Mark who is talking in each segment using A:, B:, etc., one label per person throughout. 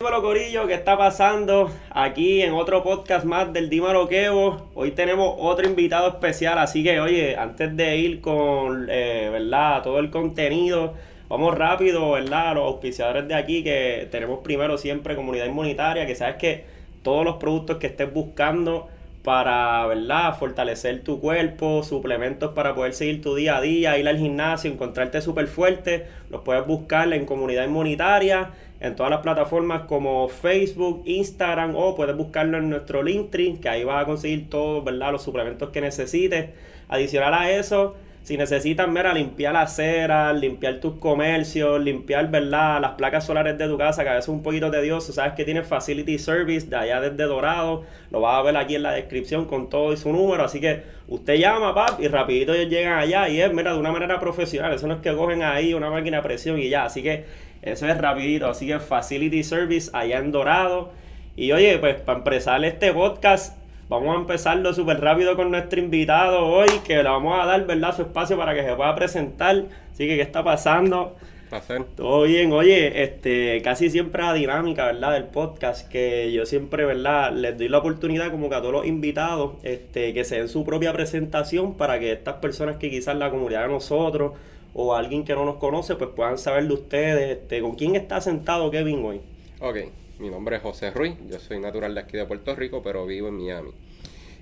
A: Dímelo Corillo, ¿qué está pasando? Aquí en otro podcast más del Dímelo Kevo. Hoy tenemos otro invitado especial, así que oye, antes de ir con, eh, ¿verdad? Todo el contenido, vamos rápido, ¿verdad? Los auspiciadores de aquí, que tenemos primero siempre comunidad inmunitaria, que sabes que todos los productos que estés buscando para, ¿verdad? Fortalecer tu cuerpo, suplementos para poder seguir tu día a día, ir al gimnasio, encontrarte súper fuerte, los puedes buscar en comunidad inmunitaria, en todas las plataformas como Facebook, Instagram o puedes buscarlo en nuestro Linktree, que ahí vas a conseguir todos. Los suplementos que necesites. Adicional a eso, si necesitas, mira, limpiar la acera, limpiar tus comercios, limpiar, ¿verdad? Las placas solares de tu casa, que a veces es un poquito tedioso. Sabes que tiene Facility Service de allá desde Dorado. Lo vas a ver aquí en la descripción con todo y su número. Así que usted llama, pap, y rapidito ellos llegan allá. Y es, mira, de una manera profesional. Eso no es que cogen ahí una máquina de presión y ya. Así que eso es rapidito. Así que Facility Service allá en Dorado. Y oye, pues para empezar este podcast, Vamos a empezarlo súper rápido con nuestro invitado hoy, que le vamos a dar, ¿verdad?, su espacio para que se pueda presentar. Así que, ¿qué está pasando?
B: Placer.
A: Todo bien, oye, este, casi siempre la dinámica, ¿verdad? Del podcast, que yo siempre, ¿verdad? Les doy la oportunidad como que a todos los invitados, este, que se den su propia presentación para que estas personas que quizás la comunidad de nosotros o alguien que no nos conoce, pues puedan saber de ustedes, este, con quién está sentado Kevin hoy.
B: Ok, mi nombre es José Ruiz, yo soy natural de aquí de Puerto Rico, pero vivo en Miami.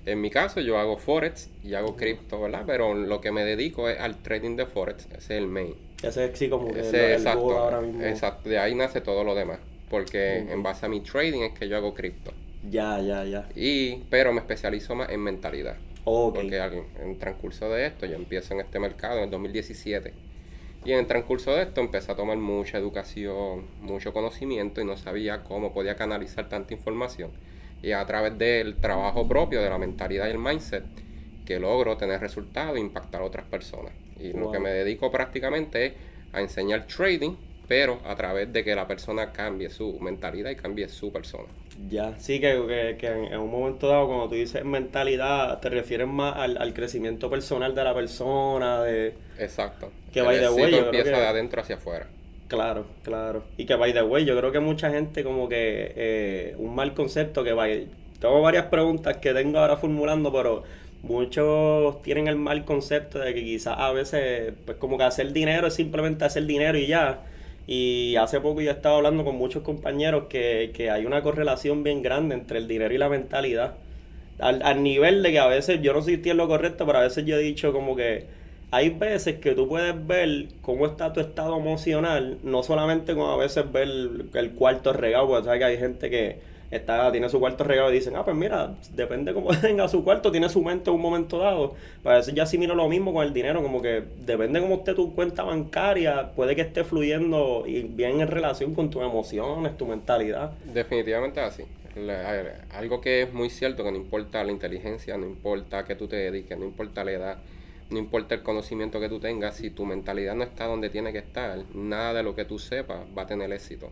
B: En mi caso, yo hago Forex y hago cripto, ¿verdad? Pero lo que me dedico es al trading de Forex, ese es el main.
A: Ese es sí, como que
B: Ese,
A: el, el
B: exacto,
A: ahora mismo.
B: exacto, de ahí nace todo lo demás. Porque en base a mi trading es que yo hago cripto.
A: Ya, ya, ya.
B: Y, pero me especializo más en mentalidad. Porque al- en el transcurso de esto, yo empiezo en este mercado en el 2017. Y en el transcurso de esto empecé a tomar mucha educación, mucho conocimiento y no sabía cómo podía canalizar tanta información. Y a través del trabajo propio, de la mentalidad y el mindset, que logro tener resultados e impactar a otras personas. Y lo que me dedico prácticamente es a enseñar trading, pero a través de que la persona cambie su mentalidad y cambie su persona.
A: Ya, sí, que, que, que en, un momento dado, cuando tú dices mentalidad, te refieres más al, al crecimiento personal de la persona, de...
B: Exacto.
A: Que
B: éxito
A: yo creo
B: empieza
A: que-
B: de adentro hacia afuera.
A: Claro, claro. Y que by the way, yo creo que mucha gente como que eh, un mal concepto que by... Tengo varias preguntas que tengo ahora formulando, pero muchos tienen el mal concepto de que quizás a veces, pues como que hacer dinero es simplemente hacer dinero y ya. Y hace poco yo estaba hablando con muchos compañeros que, que hay una correlación bien grande entre el dinero y la mentalidad. Al, al nivel de que a veces, yo no sé si en lo correcto, pero a veces yo he dicho como que hay veces que tú puedes ver cómo está tu estado emocional, no solamente como a veces ver el, el cuarto regado, porque sabes que hay gente que está, tiene su cuarto regado y dicen, ah, pues mira, depende cómo tenga su cuarto, tiene su mente en un momento dado. Pero a veces yo asimilo lo mismo con el dinero, como que depende cómo esté tu cuenta bancaria, puede que esté fluyendo y bien en relación con tus emociones, tu mentalidad.
B: Definitivamente así. Algo que es muy cierto, que no importa la inteligencia, no importa que tú te dediques, no importa la edad, no importa el conocimiento que tú tengas, si tu mentalidad no está donde tiene que estar, nada de lo que tú sepas va a tener éxito.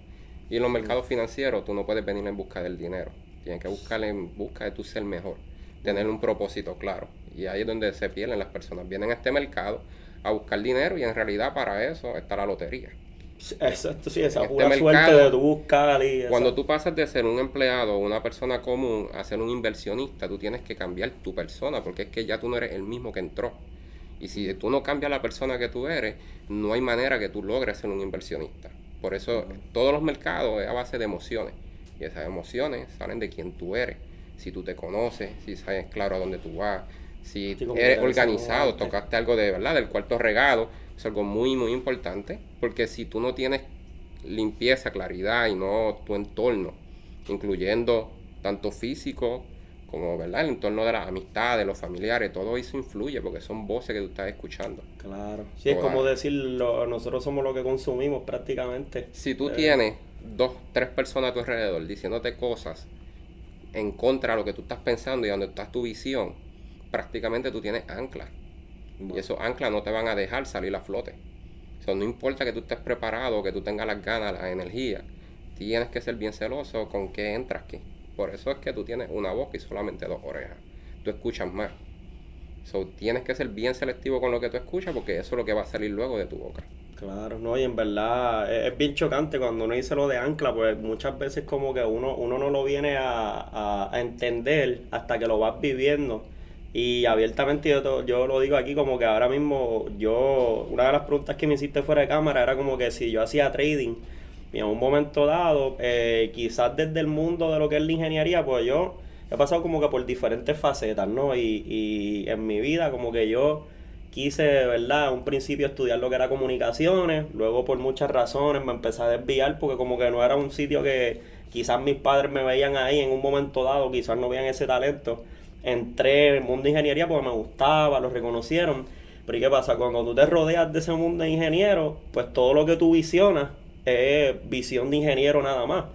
B: Y en los mercados financieros tú no puedes venir en busca del dinero, tienes que buscar en busca de tu ser mejor, tener un propósito claro. Y ahí es donde se pierden las personas. Vienen a este mercado a buscar dinero y en realidad para eso está la lotería.
A: Exacto, sí, esa
B: este
A: pura suerte
B: mercado,
A: de tu buscar y
B: Cuando tú pasas de ser un empleado o una persona común a ser un inversionista, tú tienes que cambiar tu persona, porque es que ya tú no eres el mismo que entró. Y si tú no cambias la persona que tú eres, no hay manera que tú logres ser un inversionista. Por eso todos los mercados es a base de emociones. Y esas emociones salen de quién tú eres. Si tú te conoces, si sabes claro a dónde tú vas, si
A: Sí,
B: eres organizado, tocaste algo de verdad, del cuarto regado, es algo muy, muy importante. Porque si tú no tienes limpieza, claridad y no tu entorno, incluyendo tanto físico como verdad el entorno de las amistades, los familiares, todo eso influye porque son voces que tú estás escuchando.
A: Claro. Sí, es como decirlo, nosotros somos lo que consumimos prácticamente.
B: Si tú
A: Eh,
B: tienes dos, tres personas a tu alrededor diciéndote cosas en contra de lo que tú estás pensando y donde está tu visión, prácticamente tú tienes anclas. Y esos anclas no te van a dejar salir a flote. O sea, no importa que tú estés preparado, que tú tengas las ganas, la energía, tienes que ser bien celoso con qué entras aquí. Por eso es que tú tienes una boca y solamente dos orejas. Tú escuchas más. So, tienes que ser bien selectivo con lo que tú escuchas porque eso es lo que va a salir luego de tu boca.
A: Claro, no, y en verdad es, bien chocante cuando uno dice lo de ancla, pues muchas veces como que uno, uno no lo viene a, a- entender hasta que lo vas viviendo. Y abiertamente yo, yo lo digo aquí como que ahora mismo yo, una de las preguntas que me hiciste fuera de cámara era como que si yo hacía trading y en un momento dado, eh, quizás desde el mundo de lo que es la ingeniería, pues yo he pasado como que por diferentes facetas, ¿no? Y, y en mi vida como que yo quise, ¿verdad? Un principio estudiar lo que era comunicaciones, luego por muchas razones me empecé a desviar porque como que no era un sitio que quizás mis padres me veían ahí en un momento dado, quizás no veían ese talento. Entré en el mundo de ingeniería porque me gustaba, lo reconocieron. Pero ¿y qué pasa? Cuando tú te rodeas de ese mundo de ingenieros, pues todo lo que tú visionas es visión de ingeniero nada más.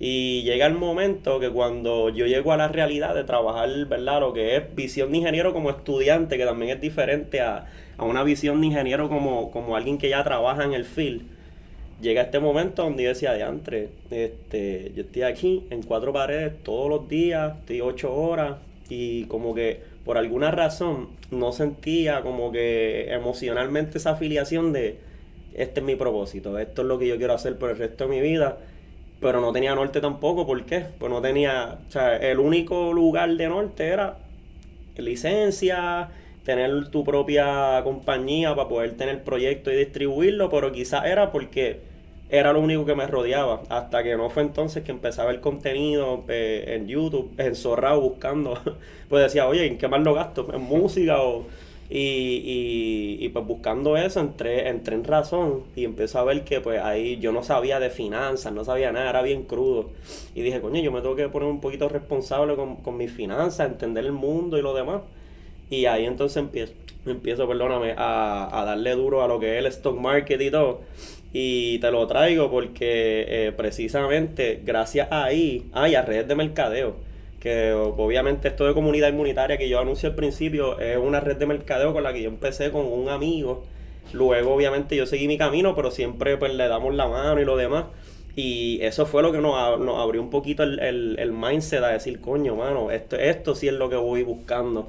A: Y llega el momento que cuando yo llego a la realidad de trabajar, ¿verdad? Lo que es visión de ingeniero como estudiante, que también es diferente a, a una visión de ingeniero como, como alguien que ya trabaja en el field. Llega este momento donde yo decía, diantre, este, yo estoy aquí en cuatro paredes todos los días, estoy ocho horas, y como que por alguna razón no sentía como que emocionalmente esa afiliación de este es mi propósito, esto es lo que yo quiero hacer por el resto de mi vida pero no tenía norte tampoco, ¿por qué? Pues no tenía, o sea, el único lugar de norte era licencia, tener tu propia compañía para poder tener proyectos y distribuirlo, pero quizás era porque era lo único que me rodeaba, hasta que no fue entonces que empezaba el contenido eh, en YouTube, enzorrado buscando, pues decía, oye, ¿en qué más lo gasto? ¿En música o...? Y, y, y, pues buscando eso entré, entré en razón y empecé a ver que pues ahí yo no sabía de finanzas, no sabía nada, era bien crudo. Y dije, coño, yo me tengo que poner un poquito responsable con, con mis finanzas, entender el mundo y lo demás. Y ahí entonces empiezo, empiezo perdóname, a, a darle duro a lo que es el stock market y todo. Y te lo traigo porque eh, precisamente gracias a ahí, hay a redes de mercadeo que obviamente esto de comunidad inmunitaria que yo anuncié al principio es una red de mercadeo con la que yo empecé con un amigo. Luego obviamente yo seguí mi camino, pero siempre pues le damos la mano y lo demás. Y eso fue lo que nos, nos abrió un poquito el, el, el, mindset a decir, coño, mano, esto, esto sí es lo que voy buscando.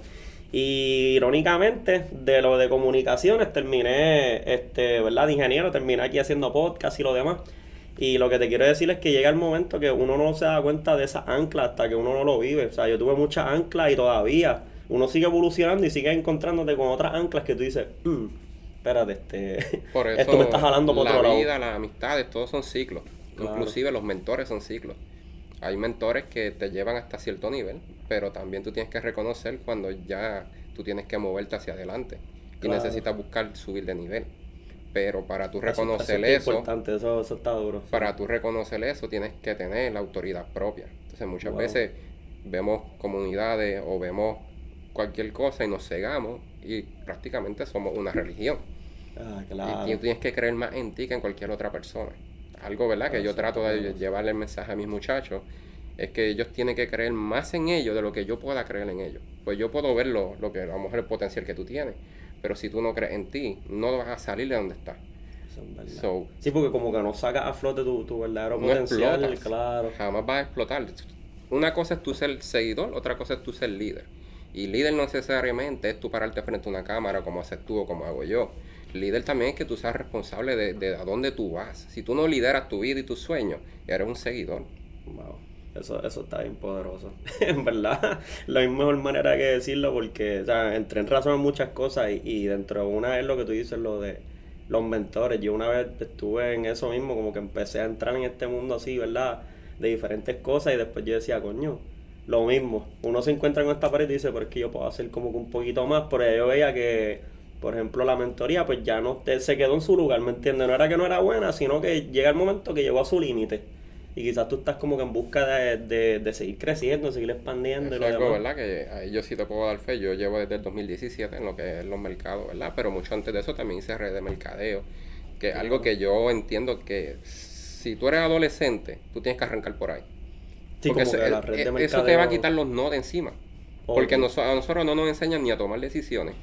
A: Y irónicamente, de lo de comunicaciones, terminé, este, ¿verdad? De ingeniero, terminé aquí haciendo podcast y lo demás. Y lo que te quiero decir es que llega el momento que uno no se da cuenta de esa ancla hasta que uno no lo vive. O sea, yo tuve muchas anclas y todavía uno sigue evolucionando y sigue encontrándote con otras anclas que tú dices, mm, espérate, este,
B: Por eso,
A: esto me está jalando por
B: la
A: otro lado.
B: vida, las amistades, todos son ciclos.
A: Claro.
B: Inclusive los mentores son ciclos. Hay mentores que te llevan hasta cierto nivel, pero también tú tienes que reconocer cuando ya tú tienes que moverte hacia adelante y
A: Claro.
B: necesitas buscar subir de nivel. Pero para tú reconocer
A: eso, es
B: eso,
A: importante, eso, eso está duro.
B: para tú reconocer eso tienes que tener la autoridad propia. Entonces muchas
A: Wow.
B: veces vemos comunidades o vemos cualquier cosa y nos cegamos y prácticamente somos una religión.
A: Ah,
B: Y
A: claro.
B: tú tienes que creer más en ti que en cualquier otra persona. Algo, ¿verdad? Que yo trato de llevarle el mensaje a mis muchachos es que ellos tienen que creer más en ellos de lo que yo pueda creer en ellos. Pues yo puedo ver lo, lo que a lo mejor el potencial que tú tienes, pero si tú no crees en ti, no vas a salir de donde estás.
A: Es.
B: So,
A: sí, porque como que no sacas a flote tu, tu verdadero
B: no
A: potencial,
B: explotas.
A: claro.
B: Jamás vas a explotar. Una cosa es tú ser seguidor, otra cosa es tú ser líder. Y líder no necesariamente es tú pararte frente a una cámara como haces tú o como hago yo. Líder también es que tú seas responsable de, de a dónde tú vas. Si tú no lideras tu vida y tus sueños, eres un seguidor.
A: Wow. Eso, eso está bien poderoso. en verdad, la mejor manera que decirlo porque, o sea, entré en razón en muchas cosas y, y dentro de una es lo que tú dices, lo de los mentores. Yo una vez estuve en eso mismo, como que empecé a entrar en este mundo así, ¿verdad? De diferentes cosas y después yo decía, coño, lo mismo. Uno se encuentra con esta pared y dice, pero es yo puedo hacer como que un poquito más, pero yo veía que, por ejemplo, la mentoría, pues ya no te- se quedó en su lugar, ¿me entiendes? No era que no era buena, sino que llega el momento que llegó a su límite. Y quizás tú estás como que en busca de, de, de seguir creciendo, seguir expandiendo y
B: es algo. ¿verdad? Que ahí yo sí te puedo dar fe. Yo llevo desde el 2017 en lo que es los mercados, ¿verdad? Pero mucho antes de eso también hice redes de mercadeo. Que es algo que yo entiendo que si tú eres adolescente, tú tienes que arrancar por ahí.
A: Sí,
B: Porque
A: como
B: eso,
A: que la red de
B: eso
A: mercadeo-
B: te va a quitar los no de encima. Porque
A: Ok.
B: noso- a nosotros no nos enseñan ni a tomar decisiones,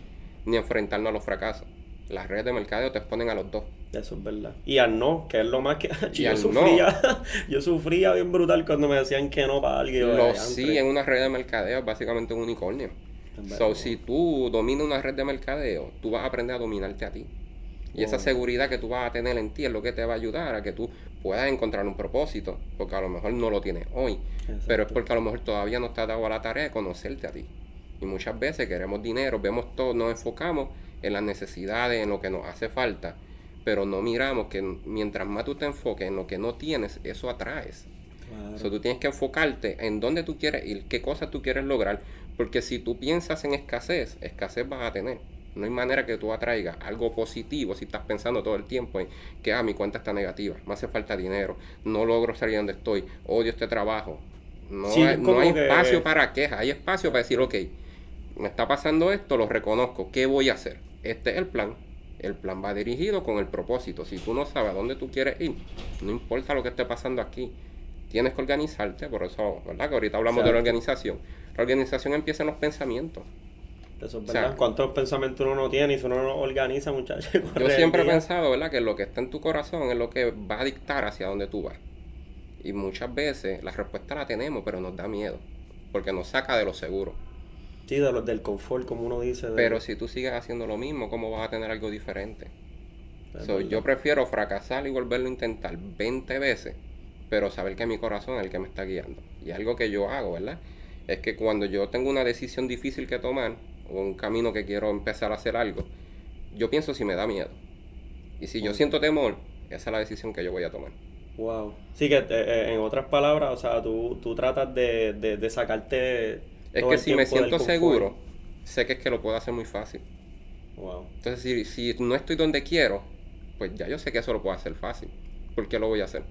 B: ni a enfrentarnos a los fracasos. Las redes de mercadeo te exponen a los dos.
A: Eso es verdad. Y al no, que es lo más que yo
B: al
A: sufría. yo sufría bien brutal cuando me decían que no para alguien.
B: Lo sí en una red de mercadeo es básicamente un unicornio.
A: Verdad.
B: So, si tú dominas una red de mercadeo, tú vas a aprender a dominarte a ti. Y esa seguridad que tú vas a tener en ti es lo que te va a ayudar a que tú puedas encontrar un propósito, porque a lo mejor no lo tienes hoy, pero es porque a lo mejor todavía no te has dado a la tarea de conocerte a ti. Y muchas veces queremos dinero, vemos todo, nos enfocamos en las necesidades, en lo que nos hace falta, pero no miramos que mientras más tú te enfoques en lo que no tienes, eso atraes. Claro. tú tienes que enfocarte en dónde tú quieres ir, qué cosas tú quieres lograr, porque si tú piensas en escasez, escasez vas a tener. No hay manera que tú atraigas algo positivo si estás pensando todo el tiempo en que ah, mi cuenta está negativa, me hace falta dinero, no logro salir donde estoy, odio este trabajo. No hay, no hay espacio para quejas, hay espacio para decir, ok, me está pasando esto, lo reconozco, ¿qué voy a hacer? Este es el plan. El plan va dirigido con el propósito. Si tú no sabes a dónde tú quieres ir, no importa lo que esté pasando aquí, tienes que organizarte. Por eso, ¿verdad? Que ahorita hablamos de la organización. La organización empieza en los pensamientos.
A: Eso es verdad. ¿Cuántos pensamientos uno no tiene y si uno no organiza, muchachos?
B: Yo siempre he pensado, ¿verdad? Que lo que está en tu corazón es lo que va a dictar hacia dónde tú vas. Y muchas veces la respuesta la tenemos, pero nos da miedo. Porque nos saca de lo seguro.
A: Sí, de lo, del confort, como uno dice.
B: Pero si tú sigues haciendo lo mismo, ¿cómo vas a tener algo diferente? yo prefiero fracasar y volverlo a intentar 20 veces, pero saber que mi corazón es el que me está guiando. Y algo que yo hago, ¿verdad? Es que cuando yo tengo una decisión difícil que tomar, o un camino que quiero empezar a hacer algo, yo pienso si me da miedo. Y si yo siento temor, esa es la decisión que yo voy a tomar.
A: Wow. Sí, que eh, eh, en otras palabras, o sea, tú, tú tratas de, de, sacarte.
B: Es que si me siento seguro, sé que es que lo puedo hacer muy fácil. Wow. Entonces, si, si no estoy donde quiero, pues ya yo sé que eso lo puedo hacer fácil. ¿Por qué lo voy a hacer?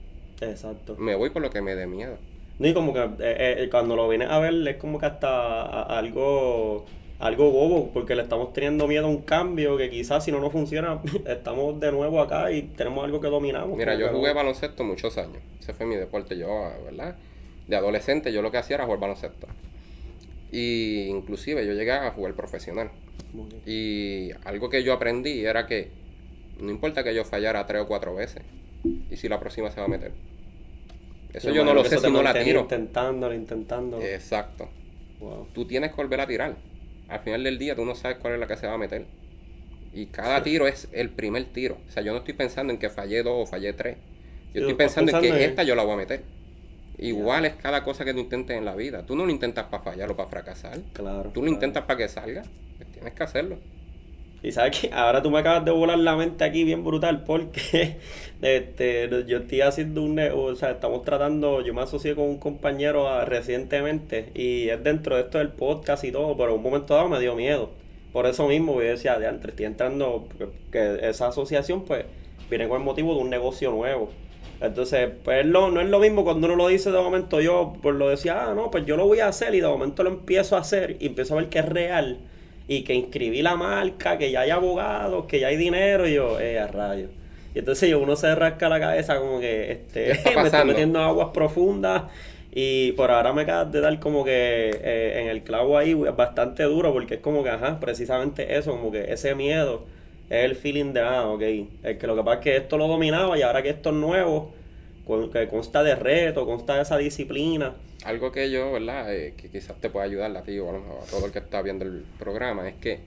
A: Exacto.
B: Me voy por lo que me dé miedo.
A: No, y como que eh, cuando lo vienes a ver, es como que hasta algo algo bobo, porque le estamos teniendo miedo a un cambio que quizás si no nos funciona, estamos de nuevo acá y tenemos algo que dominamos.
B: Mira, yo jugué baloncesto muchos años. Ese fue mi deporte. Yo, ¿verdad? De adolescente yo lo que hacía era jugar baloncesto. Y inclusive yo llegué a jugar profesional. Y algo que yo aprendí era que no importa que yo fallara tres o cuatro veces. Y si la próxima se va a meter. Eso yo, no lo sé si no la tiro.
A: Intentándolo, intentando.
B: Exacto. Tú tienes que volver a tirar al final del día tú no sabes cuál es la que se va a meter. Y cada tiro es el primer tiro. O sea, yo no estoy pensando en que fallé dos o fallé tres. Yo estoy pensando, en que esta yo la voy a meter. Igual es cada cosa que tú intentes en la vida. Tú no lo intentas para fallar o para fracasar.
A: Claro.
B: Tú lo intentas para que salga. Pues tienes que hacerlo.
A: Y sabes que ahora tú me acabas de volar la mente aquí bien brutal porque este, yo estoy haciendo un, o sea, estamos tratando, yo me asocié con un compañero ah, recientemente y es dentro de esto del podcast y todo, pero en un momento dado me dio miedo. Por eso mismo yo decía, de antes, estoy entrando, que esa asociación pues viene con el motivo de un negocio nuevo. Entonces, pues no es lo mismo cuando uno lo dice de momento yo, pues lo decía, ah, no, pues yo lo voy a hacer y de momento lo empiezo a hacer y empiezo a ver que es real y que inscribí la marca, que ya hay abogados, que ya hay dinero, y yo, eh, a rayos. Y entonces yo uno se rasca la cabeza como que este, me estoy metiendo aguas profundas y por ahora me acabas de dar como que eh, en el clavo ahí bastante duro porque es como que, ajá, precisamente eso, como que ese miedo es el feeling de, ah, ok, es que lo que pasa es que esto lo dominaba y ahora que esto es nuevo, que consta de reto, consta de esa disciplina
B: algo que yo, ¿verdad? Eh, que quizás te pueda ayudar a ti o a todo el que está viendo el programa, es que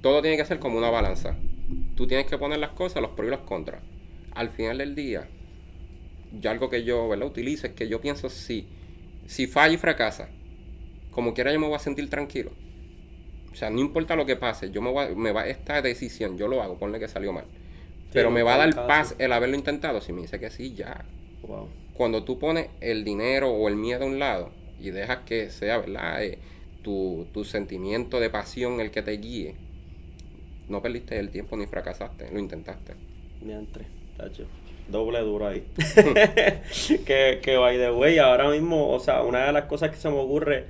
B: todo tiene que ser como una balanza. Tú tienes que poner las cosas, los pros y los contras. Al final del día, yo algo que yo, ¿verdad? Utilizo es que yo pienso si, si falla y fracasa, como quiera yo me voy a sentir tranquilo. O sea, no importa lo que pase, yo me, voy me va esta decisión, yo lo hago, ponle que salió mal. Pero me va a dar paz el haberlo intentado. Si me dice que sí, ya. Wow cuando tú pones el dinero o el miedo a un lado y dejas que sea, ¿verdad? Eh, tu, sentimiento de pasión el que te guíe, no perdiste el tiempo ni fracasaste, lo intentaste.
A: Mientre, tacho. Doble duro ahí. que, que by the way, ahora mismo, o sea, una de las cosas que se me ocurre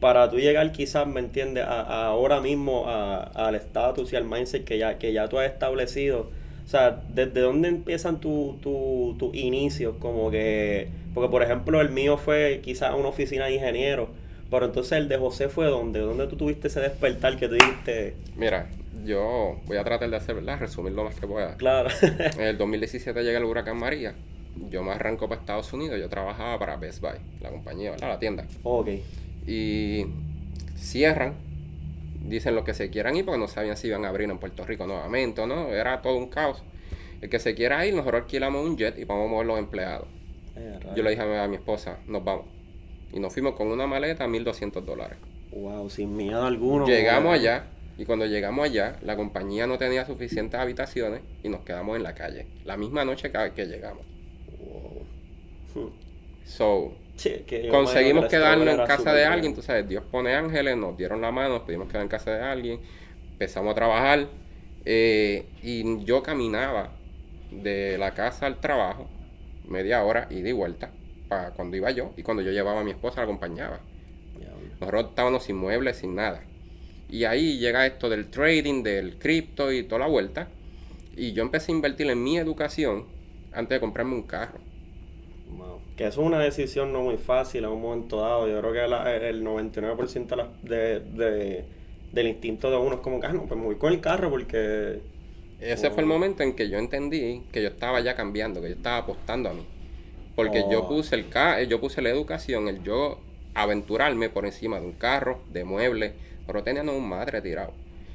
A: para tú llegar quizás, ¿me entiendes? ahora mismo al estatus y al mindset que ya, que ya tú has establecido o sea, ¿desde dónde empiezan tus tu, tu inicios? Como que, porque por ejemplo el mío fue quizás una oficina de ingeniero, pero entonces el de José fue dónde? ¿Dónde tú tuviste ese despertar que tú dijiste?
B: Mira, yo voy a tratar de hacer, ¿verdad? Resumir lo más que pueda.
A: Claro.
B: en el 2017 llega el huracán María. Yo me arranco para Estados Unidos. Yo trabajaba para Best Buy, la compañía, ¿verdad? La tienda.
A: Ok.
B: Y cierran. Dicen los que se quieran ir porque no sabían si iban a abrir en Puerto Rico nuevamente o no. Era todo un caos. El que se quiera ir, nosotros alquilamos un jet y vamos a mover los empleados.
A: Eh,
B: Yo le dije a mi esposa, nos vamos. Y nos fuimos con una maleta a 1.200 dólares.
A: Wow, sin miedo alguno.
B: Llegamos allá y cuando llegamos allá, la compañía no tenía suficientes habitaciones y nos quedamos en la calle. La misma noche que, que llegamos.
A: Wow.
B: So,
A: Sí, que yo
B: conseguimos
A: que
B: quedarnos en casa de alguien, tú sabes, Dios pone ángeles, nos dieron la mano, nos pudimos quedar en casa de alguien, empezamos a trabajar eh, y yo caminaba de la casa al trabajo media hora y de vuelta para cuando iba yo y cuando yo llevaba a mi esposa la acompañaba. Nosotros estábamos sin muebles, sin nada. Y ahí llega esto del trading, del cripto y toda la vuelta. Y yo empecé a invertir en mi educación antes de comprarme un carro.
A: Que eso es una decisión no muy fácil en un momento dado. Yo creo que la- el 99% de la- de, de- del instinto de uno es como que, ah, no, pues me voy con el carro porque...
B: Ese
A: Oh.
B: fue el momento en que yo entendí que yo estaba ya cambiando, que yo estaba apostando a mí. Porque yo
A: Oh.
B: puse el ca yo puse la educación, el yo aventurarme por encima de un carro, de muebles, pero teníamos un madre tirado.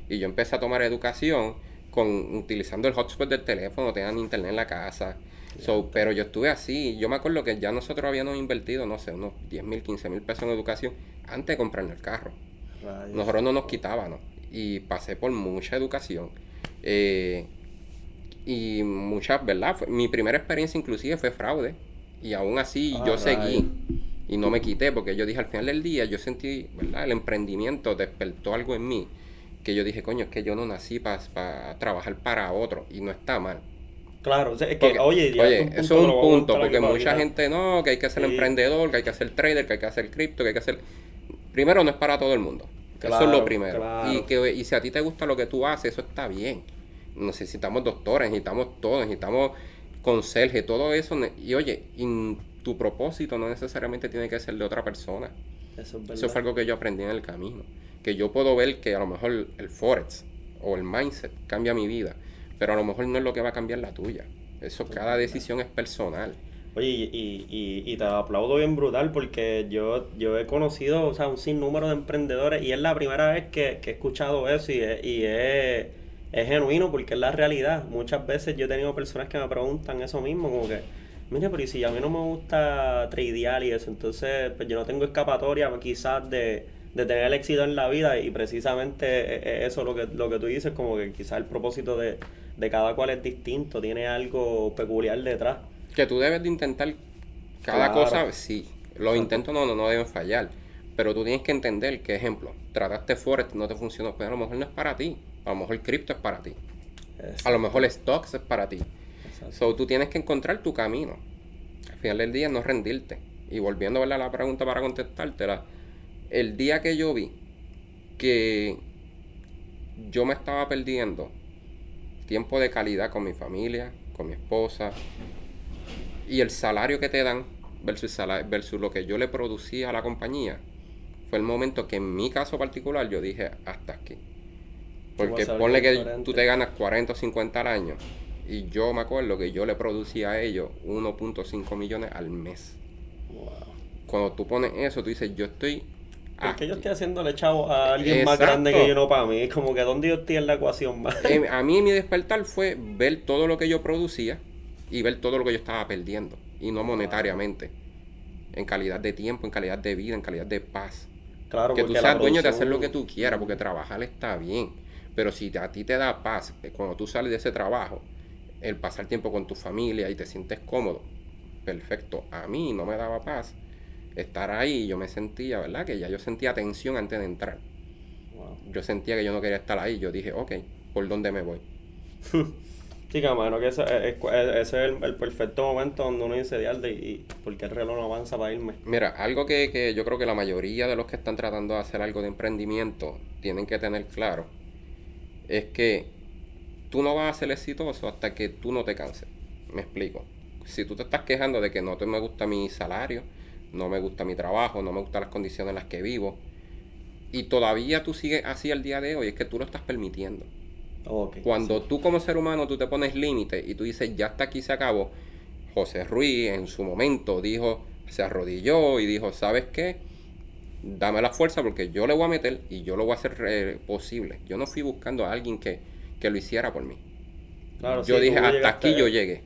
B: Y yo empecé a tomar educación con utilizando el hotspot del teléfono, tenían internet en la casa. So, pero yo estuve así, yo me acuerdo que ya nosotros habíamos invertido, no sé, unos 10 mil, 15 mil pesos en educación antes de comprarnos el carro.
A: Rayos.
B: Nosotros no nos quitábamos. Y pasé por mucha educación. Eh, y muchas, ¿verdad? Fue- mi primera experiencia inclusive fue fraude. Y aún así
A: Ah,
B: yo seguí. Y no me quité porque yo dije al final del día, yo sentí, ¿verdad? El emprendimiento despertó algo en mí. Que yo dije, coño, es que yo no nací para trabajar para otro. Y no está mal.
A: Claro, o sea, es que,
B: Porque-
A: oye,
B: oye, eso es un punto, porque mucha gente no, que hay que ser
A: Sí.
B: emprendedor, que hay que ser trader, que hay que hacer cripto, que hay que hacer... Primero, no es para todo el mundo. eso es lo primero.
A: claro.
B: Y, que, y si a ti te gusta lo que tú haces, eso está bien. Necesitamos doctores, necesitamos todo, necesitamos conserje, todo eso. Y oye, y tu propósito no necesariamente tiene que ser de otra persona.
A: Eso es.
B: Eso fue algo que yo aprendí en el camino. Que yo puedo ver que a lo mejor el Forex o el mindset cambia mi vida, pero a lo mejor no es lo que va a cambiar la tuya. Eso, cada decisión es personal.
A: Oye, y, y, y, te aplaudo bien brutal porque yo, yo he conocido, o sea, un sinnúmero de emprendedores y es la primera vez que, que he escuchado eso y, es, y es, es genuino porque es la realidad. Muchas veces yo he tenido personas que me preguntan eso mismo, como que, mire, pero ¿y si a mí no me gusta tradear y eso? Entonces, pues yo no tengo escapatoria quizás de, de tener el éxito en la vida y precisamente es- es eso lo que, lo que tú dices, como que quizás el propósito de, de cada cual es distinto, tiene algo peculiar detrás.
B: Que tú debes de intentar cada
A: Claro.
B: cosa, sí. Los intentos no, no, no deben fallar. Pero tú tienes que entender que, ejemplo, trataste Forex, no te funcionó, pero a lo mejor no es para ti. A lo mejor cripto es para ti. A lo mejor stocks es para ti.
A: Exacto.
B: So, tú tienes que encontrar tu camino. Al final del día no rendirte. Y volviendo a la pregunta para contestártela, el día que yo vi que yo me estaba perdiendo tiempo de calidad con mi familia, con mi esposa, y el salario que te dan versus, sala- versus lo que yo le producía a la compañía, fue el momento que en mi caso particular yo dije hasta aquí. Porque ponle que
A: diferente.
B: tú te ganas 40 o 50 al año y yo me acuerdo que yo le producía a ellos 1.5 millones al mes.
A: Wow.
B: Cuando tú pones eso, tú dices, yo estoy...
A: Porque yo
B: aquí.
A: estoy haciéndole chavo a alguien más grande que yo no para mí. Es como que ¿dónde yo estoy en la ecuación más?
B: Eh, a mí mi despertar fue ver todo lo que yo producía y ver todo lo que yo estaba perdiendo. Y no monetariamente. En calidad de tiempo, en calidad de vida, en calidad de paz.
A: Claro,
B: que tú seas dueño de hacer lo que tú quieras, porque trabajar está bien. Pero si a ti te da paz, eh, cuando tú sales de ese trabajo, el pasar tiempo con tu familia y te sientes cómodo, perfecto. A mí no me daba paz estar ahí. Yo me sentía, ¿verdad? Que ya yo sentía tensión antes de entrar.
A: Wow.
B: Yo sentía que yo no quería estar ahí. Yo dije, ok, ¿por dónde me voy?
A: Sí, que mano, que ese, es- es- ese es el, el perfecto momento donde uno dice dialde y, y porque el reloj no avanza para irme.
B: Mira, algo que, que yo creo que la mayoría de los que están tratando de hacer algo de emprendimiento tienen que tener claro es que tú no vas a ser exitoso hasta que tú no te canses. Me explico. Si tú te estás quejando de que no te me gusta mi salario, no me gusta mi trabajo, no me gustan las condiciones en las que vivo, y todavía tú sigues así al día de hoy, es que tú lo estás permitiendo.
A: Ok.
B: Cuando tú como ser humano tú te pones límite y tú dices, ya hasta aquí se acabó, José Ruiz en su momento dijo, se arrodilló y dijo, ¿sabes qué? dame la fuerza porque yo le voy a meter y yo lo voy a hacer eh, posible. Yo no fui buscando a alguien que, que lo hiciera por mí. yo dije, hasta aquí yo llegué.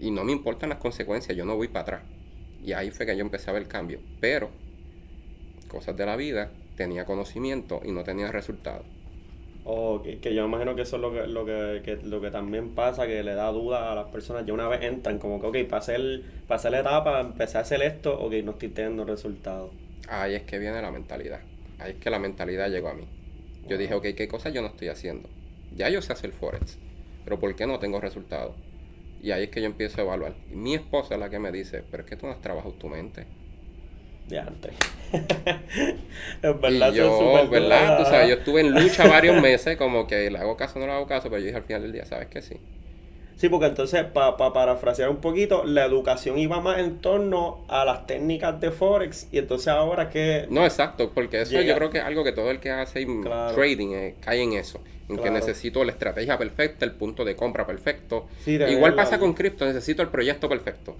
B: Y no me importan las consecuencias, yo no voy para atrás. Y ahí fue que yo empecé a ver el cambio. Pero, cosas de la vida, tenía conocimiento y no tenía resultados.
A: O que, yo imagino que eso es lo que, lo que, lo que también pasa, que le da duda a las personas. Ya una vez entran, como que, ok, pasé, el, pasé la etapa, empecé a hacer esto, ok, no estoy teniendo resultados.
B: Ahí es que viene la mentalidad. Ahí es que la mentalidad llegó a mí. Yo dije, ok, ¿qué cosas yo no estoy haciendo? Ya yo sé hacer Forex, pero ¿por qué no tengo resultados? Y ahí es que yo empiezo a evaluar. Y mi esposa es la que me dice, pero es que tú no has trabajado tu mente.
A: De antes.
B: es verdad, y yo, ¿verdad? Tú sabes, yo estuve en lucha varios meses, como que le hago caso o no le hago caso, pero yo dije al final del día, ¿sabes que sí?
A: Sí, porque entonces, para pa, parafrasear un poquito, la educación iba más en torno a las técnicas de Forex y entonces ahora que...
B: No, exacto, porque eso yo creo que es algo que todo el que hace trading eh, cae en eso, en que necesito la estrategia perfecta, el punto de compra perfecto. Igual pasa con cripto, necesito el proyecto perfecto.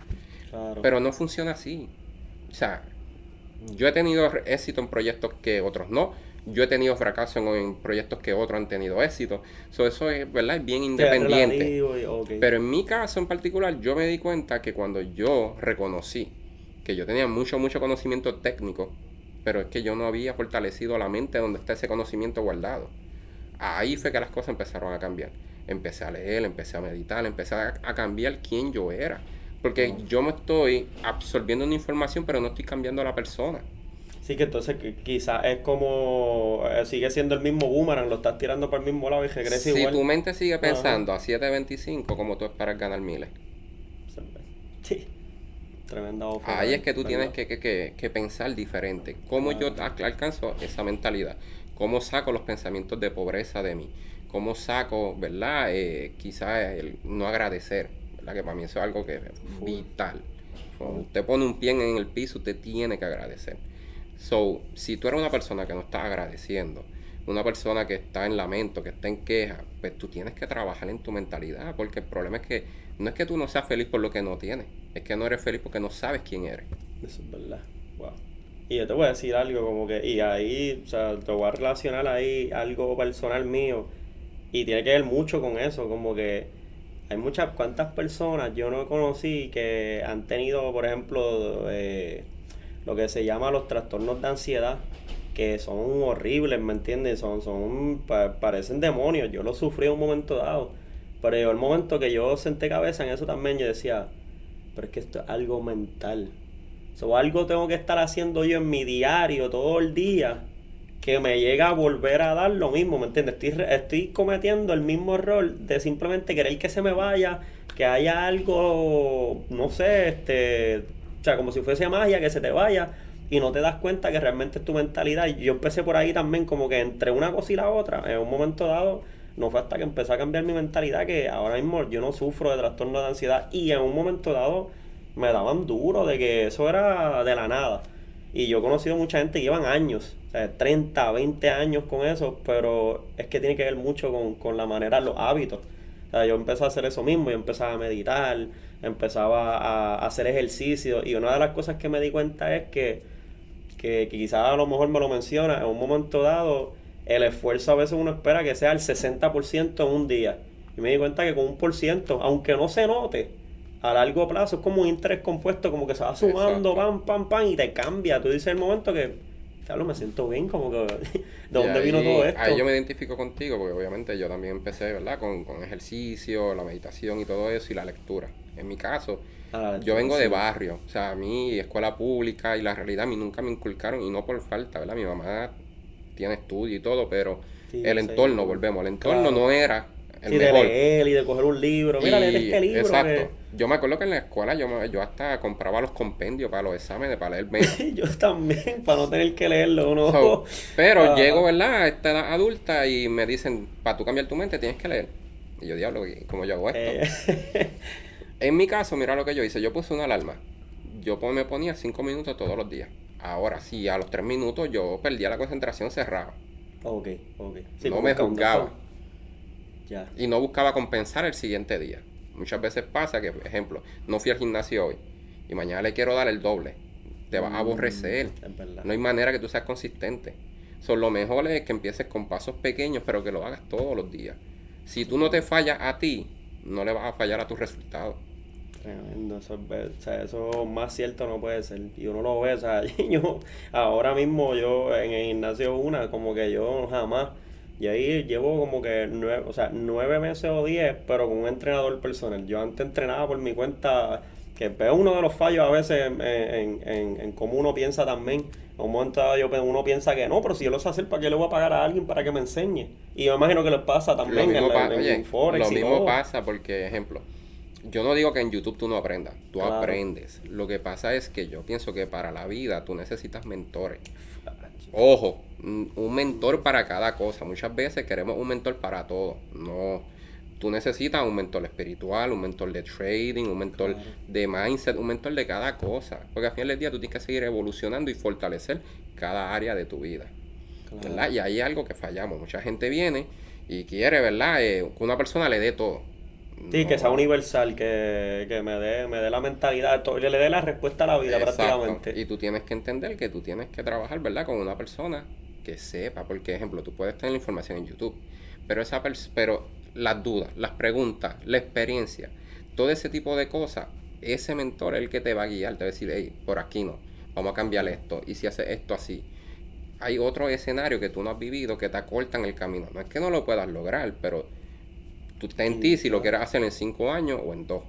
B: Pero no funciona así. O sea, yo he tenido éxito en proyectos que otros no yo he tenido fracaso en, proyectos que otros han tenido éxito. eso es, ¿verdad? Es bien independiente. Pero en mi caso en particular, yo me di cuenta que cuando yo reconocí que yo tenía mucho, mucho conocimiento técnico, pero es que yo no había fortalecido la mente donde está ese conocimiento guardado. Ahí fue que las cosas empezaron a cambiar. Empecé a leer, empecé a meditar, empecé a, cambiar quién yo era. Porque yo me estoy absorbiendo una información, pero no estoy cambiando a la persona.
A: Sí, que entonces quizás es como, eh, sigue siendo el mismo boomerang, lo estás tirando por el mismo lado y regresa
B: igual. Si tu mente sigue pensando a 7.25, como tú esperas ganar miles.
A: Sí. Tremenda
B: oferta. Ahí es que tú tienes que, que, que, pensar diferente. ¿Cómo yo alcanzo esa mentalidad? ¿Cómo saco los pensamientos de pobreza de mí? ¿Cómo saco, verdad? Eh, quizás el no agradecer, ¿verdad? Que para mí eso es algo que es vital. Cuando usted pone un pie en el piso, usted tiene que agradecer. So, si tú eres una persona que no está agradeciendo, una persona que está en lamento, que está en queja, pues tú tienes que trabajar en tu mentalidad, porque el problema es que no es que tú no seas feliz por lo que no tienes, es que no eres feliz porque no sabes quién eres.
A: Eso es verdad. Wow. Y yo te voy a decir algo como que, y ahí, o sea, te voy a relacionar ahí algo personal mío, y tiene que ver mucho con eso, como que hay muchas, cuántas personas yo no conocí que han tenido, por ejemplo, eh, lo que se llama los trastornos de ansiedad, que son horribles, ¿me entiendes? Son, son, parecen demonios. Yo lo sufrí en un momento dado. Pero el momento que yo senté cabeza en eso también, yo decía, pero es que esto es algo mental. O algo tengo que estar haciendo yo en mi diario todo el día que me llega a volver a dar lo mismo, ¿me entiendes? Estoy, estoy cometiendo el mismo error de simplemente querer que se me vaya, que haya algo, no sé, este, sea, como si fuese magia, que se te vaya y no te das cuenta que realmente es tu mentalidad. Yo empecé por ahí también, como que entre una cosa y la otra, en un momento dado, no fue hasta que empecé a cambiar mi mentalidad que ahora mismo yo no sufro de trastorno de ansiedad. Y en un momento dado me daban duro de que eso era de la nada. Y yo he conocido mucha gente que llevan años, o sea, 30, 20 años con eso, pero es que tiene que ver mucho con, con la manera, los hábitos. O sea, yo empecé a hacer eso mismo, yo empezaba a meditar, empezaba a, hacer ejercicio y una de las cosas que me di cuenta es que, que, quizás a lo mejor me lo menciona, en un momento dado el esfuerzo a veces uno espera que sea el 60% en un día. Y me di cuenta que con un por ciento, aunque no se note, a largo plazo es como un interés compuesto, como que se va sumando, pam, pam, pam, y te cambia. Tú dices el momento que, claro, me siento bien, como que, ¿de dónde vino todo esto?
B: Ahí yo me identifico contigo, porque obviamente yo también empecé, ¿verdad? Con, con ejercicio, la meditación y todo eso, y la lectura en mi caso, ah, yo vengo de barrio, o sea, a mí escuela pública y la realidad a mí nunca me inculcaron y no por falta, ¿verdad? Mi mamá tiene estudio y todo, pero el entorno, volvemos, el entorno no era el
A: sí, mejor. de leer y de coger un libro, mira, leer este libro.
B: Exacto. Yo me acuerdo que en la escuela yo, yo hasta compraba los compendios para los exámenes, para leer menos.
A: yo también, para no tener que leerlo, ¿no?
B: pero ah. llego, ¿verdad? A esta edad adulta y me dicen, para tú cambiar tu mente tienes que leer. Y yo, diablo, ¿cómo yo hago esto? Eh. En mi caso, mira lo que yo hice. Yo puse una alarma. Yo me ponía cinco minutos todos los días. Ahora, si a los tres minutos yo perdía la concentración cerrada.
A: Ok, ok.
B: no me juzgaba. Ya. Y no buscaba compensar el siguiente día. Muchas veces pasa que, por ejemplo, no fui al gimnasio hoy y mañana le quiero dar el doble. te vas a aborrecer.
A: Mm.
B: No hay manera que tú seas consistente. Son lo mejor es que empieces con pasos pequeños, pero que lo hagas todos los días. Si tú no te fallas a ti, no le vas a fallar a tus resultados.
A: Tremendo, eso, o sea, eso más cierto no puede ser. Y uno lo ve, o sea, yo ahora mismo yo en el gimnasio una, como que yo jamás, y ahí llevo como que nueve, o sea, nueve meses o diez, pero con un entrenador personal. Yo antes entrenaba por mi cuenta, que es uno de los fallos a veces en, en, en, en cómo uno piensa también. En un momento yo, uno piensa que no, pero si yo lo sé hacer, ¿para qué le voy a pagar a alguien para que me enseñe? Y yo imagino que les pasa
B: Lo
A: también en,
B: mismo, pa-
A: en
B: oye,
A: Forex
B: lo
A: y
B: mismo
A: todo.
B: pasa porque, ejemplo, yo no digo que en YouTube tú no aprendas, tú
A: Claro.
B: aprendes. Lo que pasa es que yo pienso que para la vida tú necesitas mentores. Ojo, un mentor para cada cosa. Muchas veces queremos un mentor para todo. No. Tú necesitas un mentor espiritual, un mentor de trading, un mentor
A: Claro.
B: de mindset, un mentor de cada cosa. Porque al final del día tú tienes que seguir evolucionando y fortalecer cada área de tu vida.
A: Claro.
B: ¿verdad? Y ahí es algo que fallamos. Mucha gente viene y quiere, ¿verdad? Eh, que una persona le dé todo.
A: Sí, que sea universal, que, que me dé me dé la mentalidad, to- le dé la respuesta a la vida
B: Exacto.
A: prácticamente.
B: Y tú tienes que entender que tú tienes que trabajar, ¿verdad? Con una persona que sepa. Porque, ejemplo, tú puedes tener la información en YouTube, pero esa pero las dudas, las preguntas, la experiencia, todo ese tipo de cosas, ese mentor es el que te va a guiar, te va a decir, hey, por aquí no, vamos a cambiar esto, y si haces esto así. Hay otro escenario que tú no has vivido que te acortan el camino. No es que no lo puedas lograr, pero tú está en ti si lo quieres hacer en cinco años o en dos.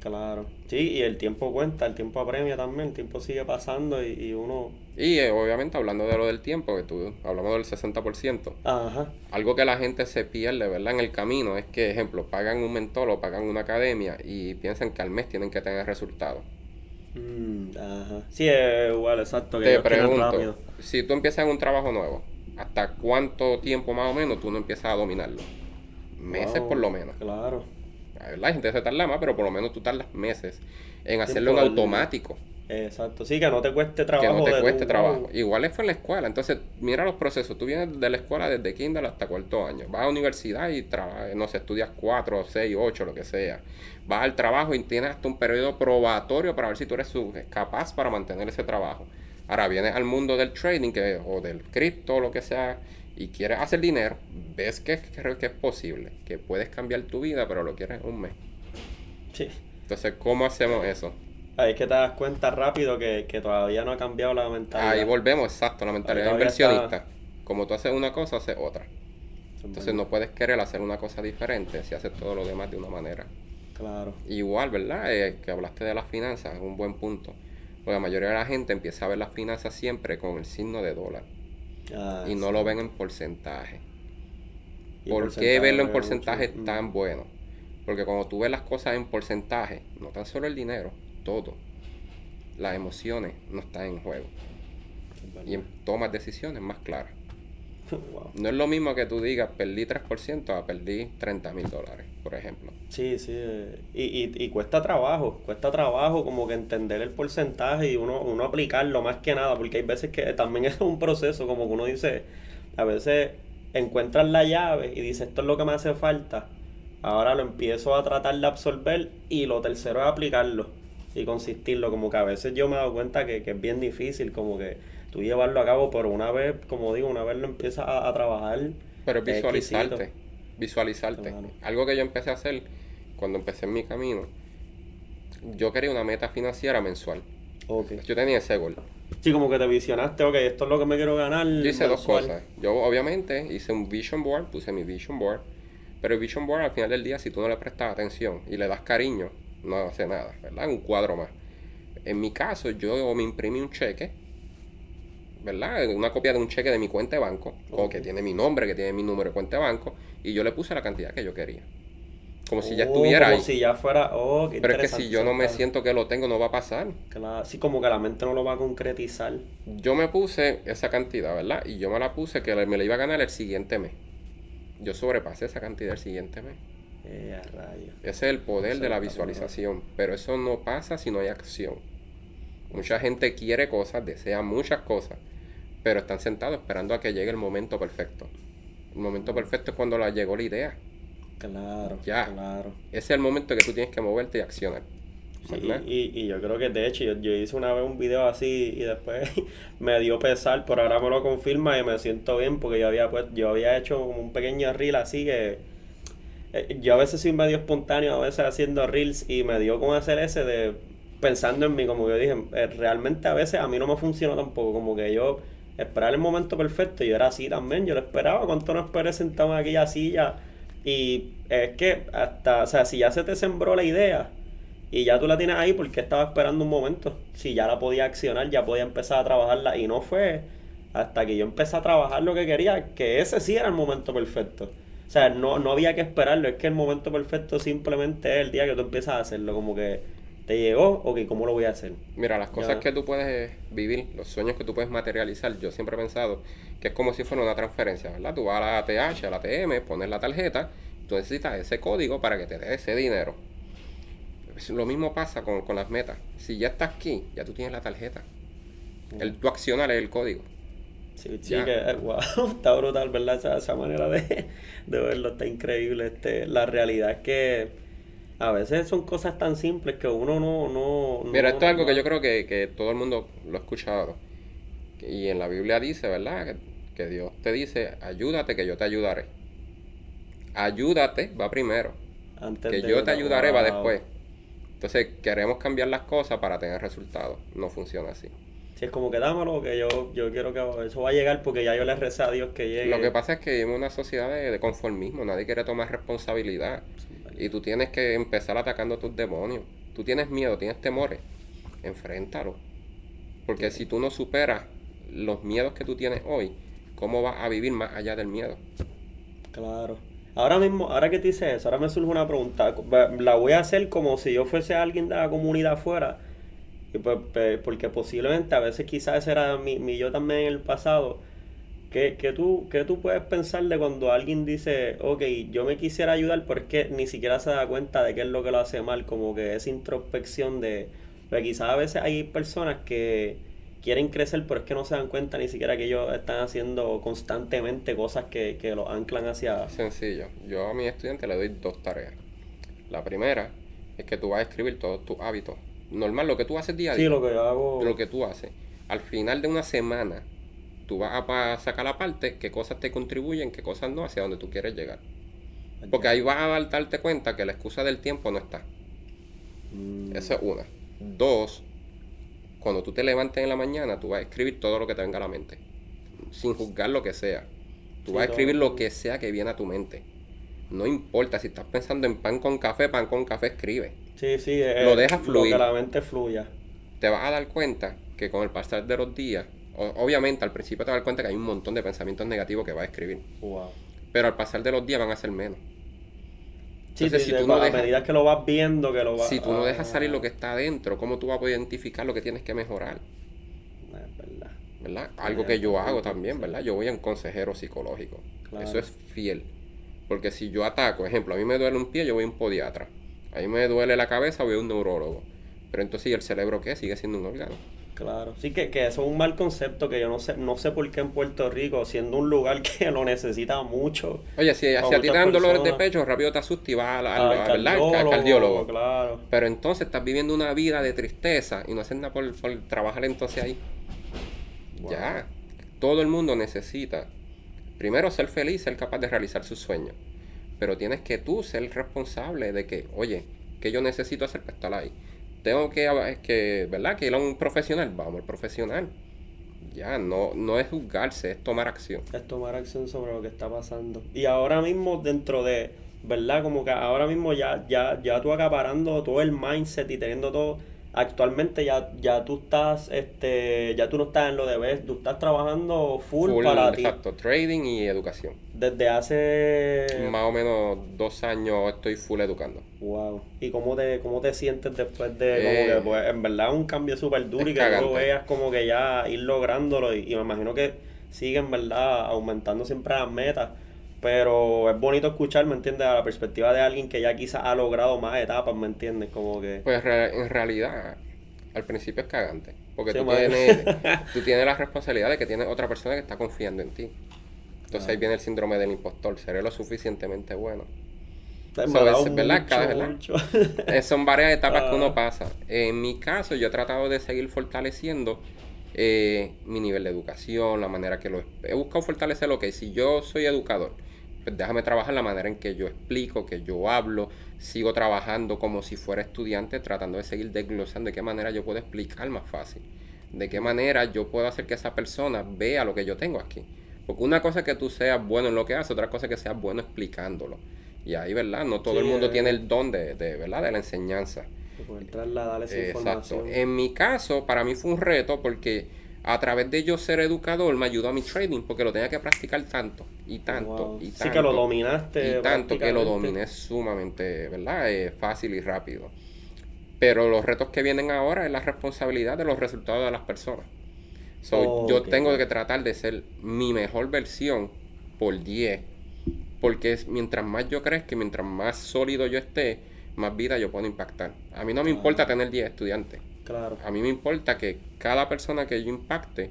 A: Claro. Sí, y el tiempo cuenta, el tiempo apremia también, el tiempo sigue pasando y, y uno...
B: Y eh, obviamente hablando de lo del tiempo, que tú hablamos del 60%,
A: Ajá.
B: algo que la gente se pierde, ¿verdad? En el camino es que, ejemplo, pagan un mentor o pagan una academia y piensan que al mes tienen que tener resultados.
A: Mm, ajá. Sí, es igual, exacto, que
B: Te pregunto, si tú empiezas en un trabajo nuevo, ¿hasta cuánto tiempo más o menos tú no empiezas a dominarlo? Meses
A: Wow,
B: por lo menos.
A: Claro.
B: La gente se tarda más, pero por lo menos tú tardas meses en hacerlo en automático.
A: Exacto. Sí, que no te cueste
B: que
A: trabajo.
B: no te cueste trabajo. Igual fue en la escuela. Entonces, mira los procesos. Tú vienes de la escuela desde kinder hasta cuarto año. Vas a la universidad y trabajas, no sé, estudias cuatro, seis, ocho, lo que sea. Vas al trabajo y tienes hasta un periodo probatorio para ver si tú eres capaz para mantener ese trabajo. Ahora vienes al mundo del trading que, o del cripto o lo que sea y quieres hacer dinero. Ves que, que, que es posible, que puedes cambiar tu vida, pero lo quieres en un mes.
A: Sí.
B: Entonces, ¿cómo hacemos eso?
A: Ahí es que te das cuenta rápido que, que todavía no ha cambiado la mentalidad.
B: Ahí volvemos, exacto, la mentalidad inversionista.
A: está-
B: Como tú haces una cosa, haces otra.
A: Es
B: Entonces no puedes querer hacer una cosa diferente si haces todo lo demás de una manera.
A: Claro.
B: Igual, ¿verdad? Eh, que hablaste de las finanzas, es un buen punto. Porque la mayoría de la gente empieza a ver las finanzas siempre con el signo de dólar
A: Ah,
B: y no
A: sí.
B: lo ven en porcentaje. ¿Por qué verlo en
A: mucho.
B: porcentaje es
A: Mm.
B: tan bueno? Porque cuando tú ves las cosas en porcentaje, no tan solo el dinero, todo, las emociones no están en juego. Y tomas decisiones más claras.
A: Wow.
B: No es lo mismo que tú digas perdí 3% a perdí 30 mil dólares, por ejemplo.
A: Sí, sí. eh, Y, y, y cuesta trabajo, cuesta trabajo como que entender el porcentaje y uno, uno aplicarlo más que nada, porque hay veces que también es un proceso, como que uno dice, a veces encuentras la llave y dices, esto es lo que me hace falta, ahora lo empiezo a tratar de absorber y lo tercero es aplicarlo y consistirlo, como que a veces yo me he dado cuenta que, que es bien difícil, como que tú llevarlo a cabo, pero una vez, como digo, una vez lo empiezas a, a trabajar.
B: Pero es
A: es
B: visualizarte,
A: exquisito.
B: Visualizarte.
A: Claro.
B: Algo que yo empecé a hacer cuando empecé en mi camino, yo quería una meta financiera mensual.
A: Ok.
B: Yo tenía ese gol.
A: Sí, como que te visionaste, ok, esto es lo que me quiero ganar.
B: Yo hice dos cosas. Yo obviamente hice un vision board, puse mi vision board, pero el vision board al final del día, si tú no le prestas atención y le das cariño, no hace nada, ¿verdad? Un cuadro más. En mi caso, yo me imprimí un cheque, ¿verdad? Una copia de un cheque de mi cuenta de banco, o que tiene mi nombre, que tiene mi número de cuenta de banco, y yo le puse la cantidad que yo quería. Como si ya
A: Oh,
B: estuviera
A: como
B: ahí.
A: si ya fuera. Oh, qué
B: Pero es que si yo no me siento que lo tengo, no va a pasar.
A: Claro, sí, como que la mente no lo va a concretizar.
B: Yo me puse esa cantidad, ¿verdad? Y yo me la puse que me la iba a ganar el siguiente mes. Yo sobrepasé esa cantidad el siguiente mes.
A: Eh.
B: Ese es el poder de la visualización. Pero eso no pasa si no hay acción. Mucha gente quiere cosas, desea muchas cosas, pero están sentados esperando a que llegue el momento perfecto. El momento perfecto es cuando la llegó la idea.
A: Claro,
B: Ya.
A: claro.
B: Ese es el momento que tú tienes que moverte y accionar.
A: y, y, yo creo que de hecho yo, hice una vez un video así y después me dio pesar, pero ahora me lo confirma y me siento bien porque yo había pues, yo había hecho un pequeño reel así que eh, yo a veces soy medio espontáneo, a veces haciendo reels y me dio con hacer ese de pensando en mí, como yo dije, eh, realmente a veces a mí no me funciona tampoco, como que yo esperar el momento perfecto, yo era así también, yo lo esperaba, cuánto no esperé sentado en aquella silla y es que hasta, o sea, si ya se te sembró la idea, y ya tú la tienes ahí porque estaba esperando un momento. Si ya la podía accionar, ya podía empezar a trabajarla. Y no fue hasta que yo empecé a trabajar lo que quería, que ese sí era el momento perfecto. O sea, no, no había que esperarlo, es que el momento perfecto simplemente es el día que tú empiezas a hacerlo, como que te llegó, ok, ¿cómo lo voy a hacer?
B: Mira, las cosas que tú puedes vivir, los sueños que tú puedes materializar, yo siempre he pensado que es como si fuera una transferencia, ¿verdad? Tú vas a la ATH, a la ATM, pones la tarjeta, tú necesitas ese código para que te dé ese dinero. Lo mismo pasa con, las metas. Si ya estás aquí, ya tú tienes la tarjeta. El, tu accionar es el código.
A: Sí, sí, que wow, está brutal, ¿verdad? Esa, manera de, verlo está increíble. Este, la realidad es que a veces son cosas tan simples que uno no... no
B: Mira, esto es algo que yo creo que, todo el mundo lo ha escuchado. Y en la Biblia dice, ¿verdad? Que, Dios te dice, ayúdate que yo te ayudaré. Ayúdate va primero. Antes que yo te ayudaré va después. Entonces queremos cambiar las cosas para tener resultados. No funciona así.
A: Si es como que dámelo, que yo, yo quiero que eso va a llegar porque ya yo le recé a Dios que llegue.
B: Lo que pasa es que vivimos una sociedad de, conformismo, nadie quiere tomar responsabilidad. Y tú tienes que empezar atacando a tus demonios. Tú tienes miedo, tienes temores, enfréntalo. Porque si tú no superas los miedos que tú tienes hoy, ¿cómo vas a vivir más allá del miedo?
A: Claro. Ahora mismo, ahora que te dices eso, ahora me surge una pregunta. La voy a hacer como si yo fuese alguien de la comunidad afuera. Y pues, porque posiblemente a veces quizás ese era mi, yo también en el pasado. ¿Qué, tú, ¿Qué tú puedes pensar de cuando alguien dice, ok, yo me quisiera ayudar, pero es que ni siquiera se da cuenta de qué es lo que lo hace mal? Como que esa introspección de... Pero quizás a veces hay personas que quieren crecer, pero es que no se dan cuenta ni siquiera que ellos están haciendo constantemente cosas que, que los anclan hacia...
B: Sencillo. Yo a mi estudiante le doy dos tareas. La primera es que tú vas a escribir todos tus hábitos. Normal, lo que tú haces día a día.
A: Sí, lo que yo hago.
B: Lo que tú haces. Al final de una semana, tú vas a sacar la parte qué cosas te contribuyen, qué cosas no, hacia donde tú quieres llegar. Porque ahí vas a darte cuenta que la excusa del tiempo no está. Mm. Esa es una. Dos, cuando tú te levantes en la mañana, tú vas a escribir todo lo que te venga a la mente, sin juzgar lo que sea. Tú vas a escribir lo que sea que viene a tu mente. No importa, si estás pensando en pan con café, pan con café, escribe.
A: Sí, sí,
B: lo eh, dejas fluir.
A: que la mente fluya.
B: Te vas a dar cuenta que con el pasar de los días, obviamente al principio te vas a dar cuenta que hay un montón de pensamientos negativos que vas a escribir. Pero al pasar de los días van a ser menos.
A: Sí, si tú no a medida que lo vas viendo, que lo vas...
B: Si tú no dejas salir lo que está adentro, ¿cómo tú vas a poder identificar lo que tienes que mejorar?
A: Es verdad.
B: ¿Verdad? Algo que yo hago también, ¿verdad? Yo voy a un consejero psicológico. Eso es fiel. Porque si yo ataco, ejemplo, a mí me duele un pie, yo voy a un podiatra. A mí me duele la cabeza, voy a un neurólogo. Pero entonces, ¿y el cerebro qué? Sigue siendo un órgano.
A: Claro, sí que, que eso es un mal concepto que yo no sé, no sé por qué en Puerto Rico, siendo un lugar que lo necesita mucho. Oye,
B: si, a ti te dan dolores de pecho, rápido te asustas y vas al, al, cardiólogo, Claro. Pero entonces estás viviendo una vida de tristeza y no haces nada por, trabajar entonces ahí. Ya, todo el mundo necesita, primero ser feliz, ser capaz de realizar sus sueños. Pero tienes que tú ser responsable de que, oye, ¿qué yo necesito hacer para estar ahí? Tengo que, que, ¿verdad? Que ir a un profesional, vamos al profesional. Ya, no, no es juzgarse, es tomar acción.
A: Es tomar acción sobre lo que está pasando. Y ahora mismo dentro de, ¿verdad? Como que ahora mismo ya, ya, ya tú acaparando todo el mindset y teniendo todo actualmente ya, ya tú estás, este, ya tú no estás en lo de ver, tú estás trabajando full, para
B: ti. Exacto, trading y educación.
A: Desde hace
B: más o menos dos años estoy full educando.
A: Wow. ¿Y cómo te, cómo te sientes después de, como que, eh, pues, en verdad un cambio súper duro y que tú veas como que ya ir lográndolo y, y me imagino que siguen, ¿verdad? Aumentando siempre las metas pero es bonito escuchar, ¿me entiendes? A la perspectiva de alguien que ya quizás ha logrado más etapas, ¿me entiendes? Como que...
B: Pues en realidad, al principio es cagante. Porque tú, tienes, tú tienes la responsabilidad de que tienes otra persona que está confiando en ti. Entonces ahí viene el síndrome del impostor. Seré lo suficientemente bueno. son varias etapas que uno ah. pasa. En mi caso, yo he tratado de seguir fortaleciendo eh, mi nivel de educación, la manera que lo... He buscado fortalecer lo que si yo soy educador, pues déjame trabajar la manera en que yo explico, que yo hablo, sigo trabajando como si fuera estudiante, tratando de seguir desglosando de qué manera yo puedo explicar más fácil, de qué manera yo puedo hacer que esa persona vea lo que yo tengo aquí. Porque una cosa es que tú seas bueno en lo que haces, otra cosa es que seas bueno explicándolo. Y ahí, ¿verdad? No todo el mundo tiene el don de, de, ¿verdad? de la enseñanza. Exacto. En mi caso, para mí fue un reto porque a través de yo ser educador me ayudó a mi trading porque lo tenía que practicar tanto y tanto y tanto.
A: Sí que lo dominaste.
B: Y tanto que lo dominé sumamente, ¿verdad? Eh, fácil y rápido. Pero los retos que vienen ahora es la responsabilidad de los resultados de las personas. yo tengo que tratar de ser mi mejor versión por 10 porque mientras más yo crezca, mientras más sólido yo esté, más vida yo puedo impactar. A mí no me importa tener 10 estudiantes.
A: Claro.
B: A mí me importa que cada persona que yo impacte,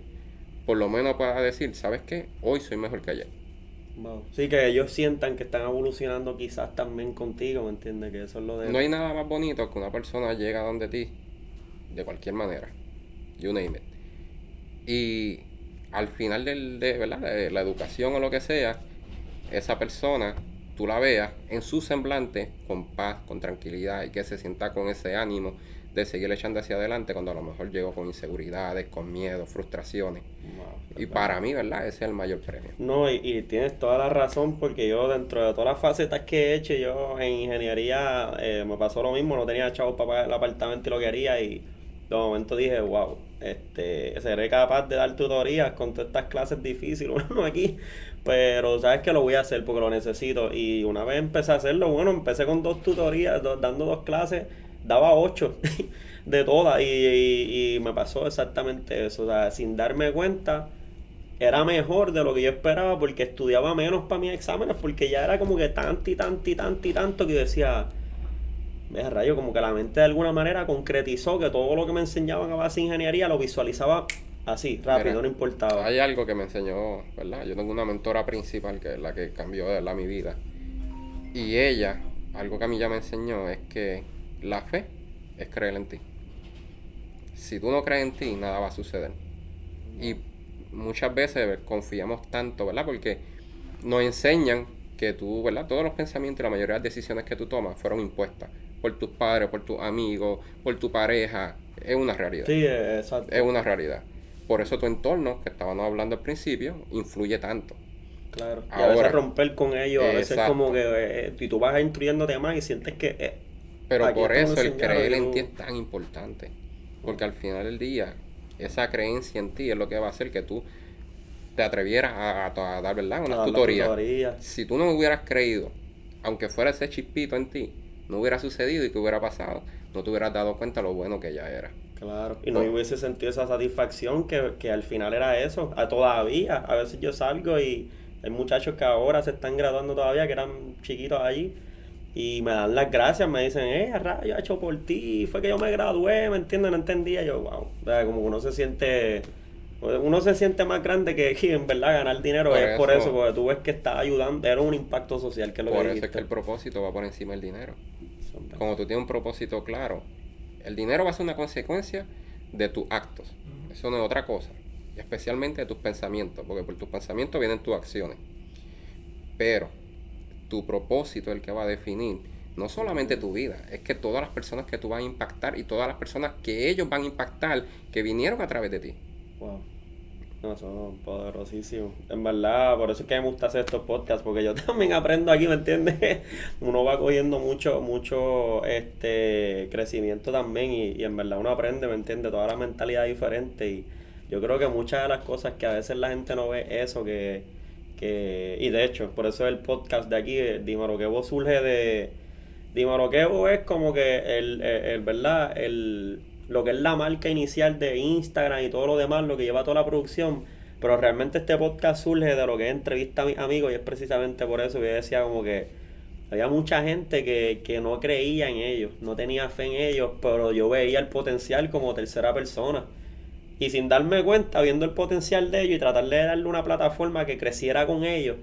B: por lo menos pueda decir, ¿sabes qué? Hoy soy mejor que ayer.
A: Sí, que ellos sientan que están evolucionando quizás también contigo, ¿me entiendes? Que eso es lo de...
B: No hay nada más bonito que una persona llega donde ti, de cualquier manera. You name it. Y al final del, de, ¿verdad? de la educación o lo que sea, esa persona tú la veas en su semblante con paz, con tranquilidad y que se sienta con ese ánimo de seguir echando hacia adelante cuando a lo mejor llegó con inseguridades, con miedo, frustraciones. y para mí, ¿verdad? Ese es el mayor premio.
A: No, y, tienes toda la razón porque yo dentro de todas las facetas que he hecho, yo en ingeniería eh, me pasó lo mismo, no tenía chavos para pagar el apartamento y lo quería y de momento dije, wow, este, seré capaz de dar tutorías con todas estas clases difíciles, bueno, aquí, pero sabes que lo voy a hacer porque lo necesito. Y una vez empecé a hacerlo, bueno, empecé con dos tutorías, dando dos clases, daba ocho de todas y, me pasó exactamente eso. O sea, sin darme cuenta, era mejor de lo que yo esperaba porque estudiaba menos para mis exámenes porque ya era como que tanto y tanto y tanto y tanto que decía, vea rayo, como que la mente de alguna manera concretizó que todo lo que me enseñaban a base de ingeniería lo visualizaba Así, rápido, no importaba.
B: Hay algo que me enseñó, ¿verdad? Yo tengo una mentora principal que es la que cambió de mi vida. Y ella, algo que a mí ya me enseñó es que la fe es creer en ti. Si tú no crees en ti, nada va a suceder. Y muchas veces confiamos tanto, ¿verdad? Porque nos enseñan que tú, ¿verdad? Todos los pensamientos y la mayoría de las decisiones que tú tomas fueron impuestas por tus padres, por tus amigos, por tu pareja. Es una realidad.
A: Sí, exacto.
B: Es una realidad. Por eso tu entorno, que estábamos hablando al principio, influye tanto.
A: Claro. Y a veces romper con ellos, a veces como que eh, y tú vas instruyéndote más y sientes que... Eh,
B: Pero por eso el creer en ti es tan importante. Porque al final del día, esa creencia en ti es lo que va a hacer que tú te atrevieras a, dar, ¿verdad? Una tutoría. Si tú no hubieras creído, aunque fuera ese chispito en ti, no hubiera sucedido y que hubiera pasado, no te hubieras dado cuenta lo bueno que ya era.
A: Claro, y no hubiese sentido esa satisfacción que, al final era eso. A, todavía, a veces yo salgo y hay muchachos que ahora se están graduando todavía, que eran chiquitos allí, y me dan las gracias, me dicen, eh, rayo, hecho por ti, fue que yo me gradué, ¿me entiendes? No entendía, yo, wow, como uno se siente, uno se siente más grande que, en verdad ganar dinero es por eso, porque tú ves que está ayudando, era un impacto social que lo
B: Por
A: eso
B: es que el propósito va por encima del dinero. Como tú tienes un propósito claro, el dinero va a ser una consecuencia de tus actos. Eso no es otra cosa. especialmente de tus pensamientos, porque por tus pensamientos vienen tus acciones. Pero tu propósito es el que va a definir no solamente tu vida, es que todas las personas que tú vas a impactar y todas las personas que ellos van a impactar que vinieron a través de ti.
A: Wow. No, son poderosísimos. En verdad, por eso es que me gusta hacer estos podcasts, porque yo también aprendo aquí, ¿me entiendes? Uno va cogiendo mucho, mucho este crecimiento también y, en verdad uno aprende, ¿me entiendes? Toda la mentalidad diferente y yo creo que muchas de las cosas que a veces la gente no ve eso, que, que y de hecho, por eso el podcast de aquí, Dimaroquebo surge de... Dimaroquebo es como que el, el ¿verdad? El lo que es la marca inicial de Instagram y todo lo demás, lo que lleva toda la producción. Pero realmente este podcast surge de lo que es entrevista a mis amigos y es precisamente por eso que yo decía como que había mucha gente que, que no creía en ellos, no tenía fe en ellos, pero yo veía el potencial como tercera persona. Y sin darme cuenta, viendo el potencial de ellos y tratar de darle una plataforma que creciera con ellos,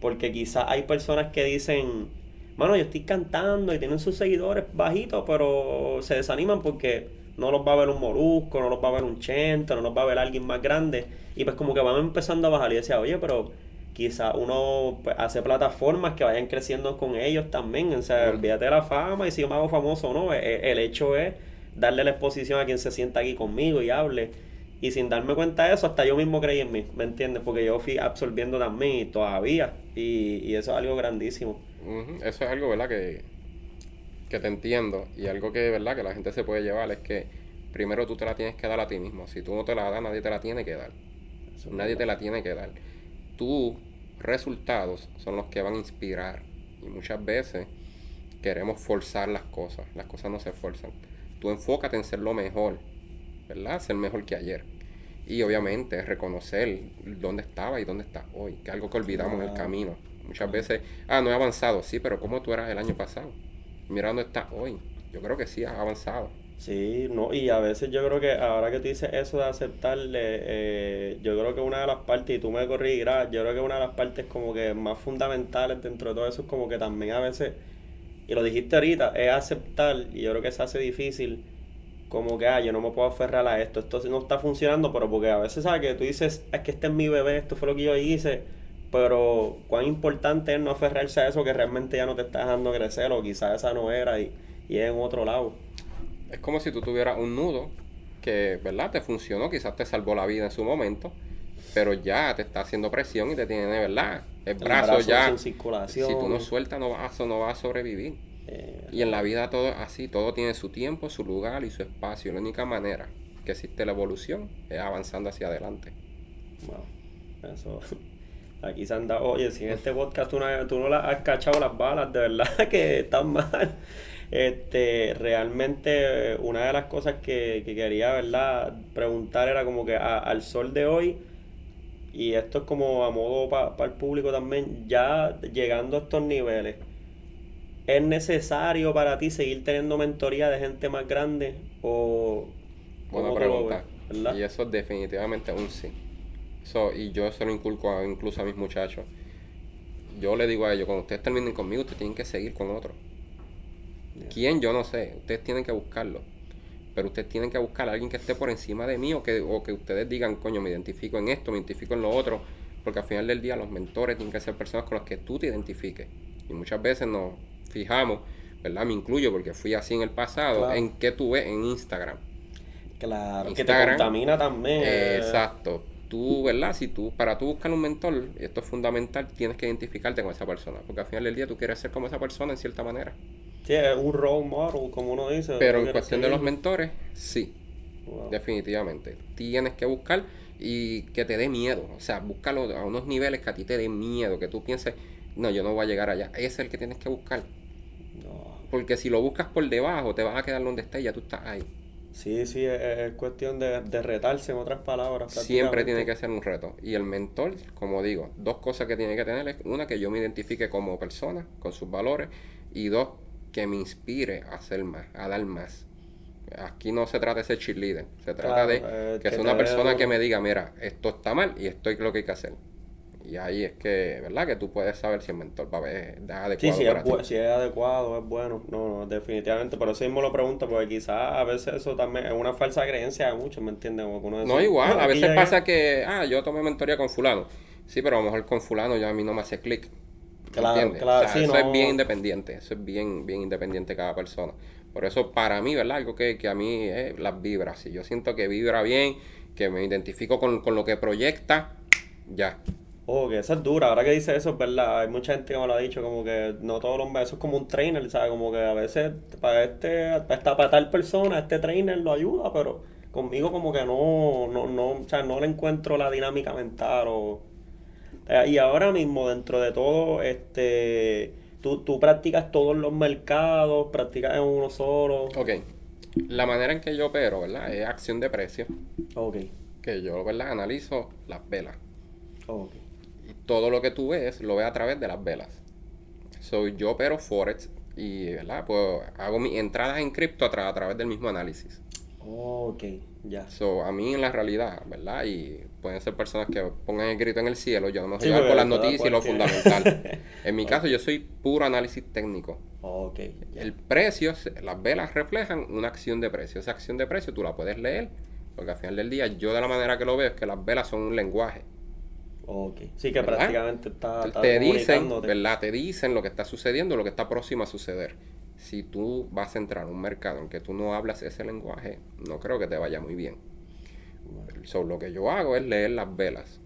A: porque quizás hay personas que dicen, mano, yo estoy cantando y tienen sus seguidores bajitos, pero se desaniman porque no los va a ver un molusco, no los va a ver un chento, no los va a ver alguien más grande. Y pues como que van empezando a bajar y decía, oye, pero quizá uno pues, hace plataformas que vayan creciendo con ellos también. O sea, olvídate de la fama y si yo me hago famoso o no. El, e, el hecho es darle la exposición a quien se sienta aquí conmigo y hable. Y sin darme cuenta de eso, hasta yo mismo creí en mí, ¿me entiendes? Porque yo fui absorbiendo también todavía. Y, y eso es algo grandísimo.
B: Eso es algo, ¿verdad? Que, que te entiendo. Y algo que, ¿verdad? Que la gente se puede llevar es que primero tú te la tienes que dar a ti mismo. Si tú no te la das, nadie te la tiene que dar. nadie te la tiene que dar. Tus resultados son los que van a inspirar. Y muchas veces queremos forzar las cosas. Las cosas no se forzan. Tú enfócate en ser lo mejor ¿verdad? Ser mejor que ayer. Y obviamente reconocer dónde estaba y dónde está hoy, que es algo que olvidamos en el camino. Muchas veces, ah, no he avanzado, sí, pero ¿cómo tú eras el año pasado? Mira dónde estás hoy. Yo creo que sí, has avanzado.
A: Sí, no, y a veces yo creo que ahora que tú dices eso de aceptarle, eh, yo creo que una de las partes, y tú me corregirás, yo creo que una de las partes como que más fundamentales dentro de todo eso es como que también a veces, y lo dijiste ahorita, es aceptar, y yo creo que se hace difícil, como que, ah, yo no me puedo aferrar a esto, esto no está funcionando, pero porque a veces, ¿sabes? Que tú dices, es que este es mi bebé, esto fue lo que yo hice, pero cuán importante es no aferrarse a eso que realmente ya no te está dejando crecer, o quizás esa no era y, y es en otro lado.
B: Es como si tú tuvieras un nudo que, ¿verdad? Te funcionó, quizás te salvó la vida en su momento, pero ya te está haciendo presión y te tiene, ¿verdad? El, brazo, ya. Si tú no sueltas, no vas, no vas a sobrevivir. Eh, y en la vida todo así, todo tiene su tiempo, su lugar y su espacio. La única manera que existe la evolución es avanzando hacia adelante.
A: Wow, eso. Aquí se anda, oye, si en este podcast tú no, tú no has cachado las balas, de verdad que están mal. Este, realmente una de las cosas que, quería, ¿verdad? Preguntar era como que al sol de hoy, y esto es como a modo para el público también, ya llegando a estos niveles, ¿Es necesario para ti seguir teniendo mentoría de gente más grande? O,
B: Buena pregunta. y eso es definitivamente un sí. Y yo eso lo inculco incluso a mis muchachos. Yo le digo a ellos, cuando ustedes terminen conmigo, ustedes tienen que seguir con otro. ¿Quién? Yo no sé. Ustedes tienen que buscarlo. Pero ustedes tienen que buscar a alguien que esté por encima de mí o que, o que ustedes digan, coño, me identifico en esto, me identifico en lo otro. Porque al final del día los mentores tienen que ser personas con las que tú te identifiques. Y muchas veces no, fijamos, ¿verdad? Me incluyo porque fui así en el pasado, en qué tú ves en Instagram.
A: Claro, que te contamina también.
B: exacto. Tú, ¿verdad? Si tú, para tú buscar un mentor, esto es fundamental, tienes que identificarte con esa persona. Porque al final del día tú quieres ser como esa persona en cierta manera.
A: Sí, es un role model, como uno dice.
B: Pero en cuestión de los mentores, sí. Definitivamente. Tienes que buscar y que te dé miedo. O sea, búscalo a unos niveles que a ti te dé miedo, que tú pienses, no, yo no voy a llegar allá. Ese es el que tienes que buscar. Porque si lo buscas por debajo, te vas a quedar donde estés y ya tú estás ahí.
A: Sí, sí, es, cuestión de, retarse, en otras palabras.
B: Siempre tiene que ser un reto. Y el mentor, como digo, dos cosas que tiene que tener es una, que yo me identifique como persona, con sus valores, y dos, que me inspire a hacer más, a dar más. Aquí no se trata de ser cheerleader, se trata de eh, que, sea una persona que me diga, mira, esto está mal y esto es lo que hay que hacer. Y ahí es que, ¿verdad? Que tú puedes saber si el mentor va a ver es adecuado.
A: Sí, si, es, si es adecuado, es bueno. No, no, definitivamente. Pero eso mismo lo pregunto, porque quizás a veces eso también es una falsa creencia de muchos, ¿me entiendes?
B: no, igual. a veces pasa que, ah, yo tomé mentoría con Fulano. Sí, pero a lo mejor con Fulano ya a mí no me hace clic. Claro, claro. eso es bien independiente. Eso es bien, bien independiente cada persona. Por eso, para mí, ¿verdad? Algo que, que a mí es las vibras. Si yo siento que vibra bien, que me identifico con, con lo que proyecta, ya
A: Oh, que eso es dura. Ahora que dice eso, es verdad. Hay mucha gente que me lo ha dicho, como que no todos los meses, eso es como un trainer, ¿sabes? Como que a veces para este, para, para tal persona, este trainer lo ayuda, pero conmigo como que no, no, no, o sea, no le encuentro la dinámica mental o... Eh, y ahora mismo, dentro de todo, este, tú, tú practicas todos los mercados, practicas en uno solo.
B: Ok. La manera en que yo opero, ¿verdad? Es acción de precio.
A: Ok.
B: Que yo, ¿verdad? Analizo las velas. Ok todo lo que tú ves lo ves a través de las velas. Soy yo opero Forex y ¿verdad? Pues hago mis entradas en cripto a, través del mismo análisis.
A: Ok, ya.
B: So, a mí en la realidad, ¿verdad? Y pueden ser personas que pongan el grito en el cielo, yo no me voy
A: Sí,
B: a llevar por las noticias y lo fundamental. en mi caso, yo soy puro análisis técnico.
A: Ok, ya.
B: El precio, las velas reflejan una acción de precio. Esa acción de precio tú la puedes leer, porque al final del día, yo de la manera que lo veo es que las velas son un lenguaje.
A: Ok. Sí, que
B: ¿Verdad?
A: prácticamente está, está
B: te dicen. ¿verdad? Te dicen lo que está sucediendo, lo que está próximo a suceder. Si tú vas a entrar a un mercado en que tú no hablas ese lenguaje, no creo que te vaya muy bien. So, lo que yo hago es leer las velas.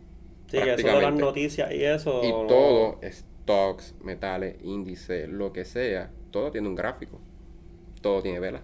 A: Sí, que eso de las noticias y eso.
B: Y
A: no-
B: todo, stocks, metales, índice, lo que sea, todo tiene un gráfico. Todo tiene velas.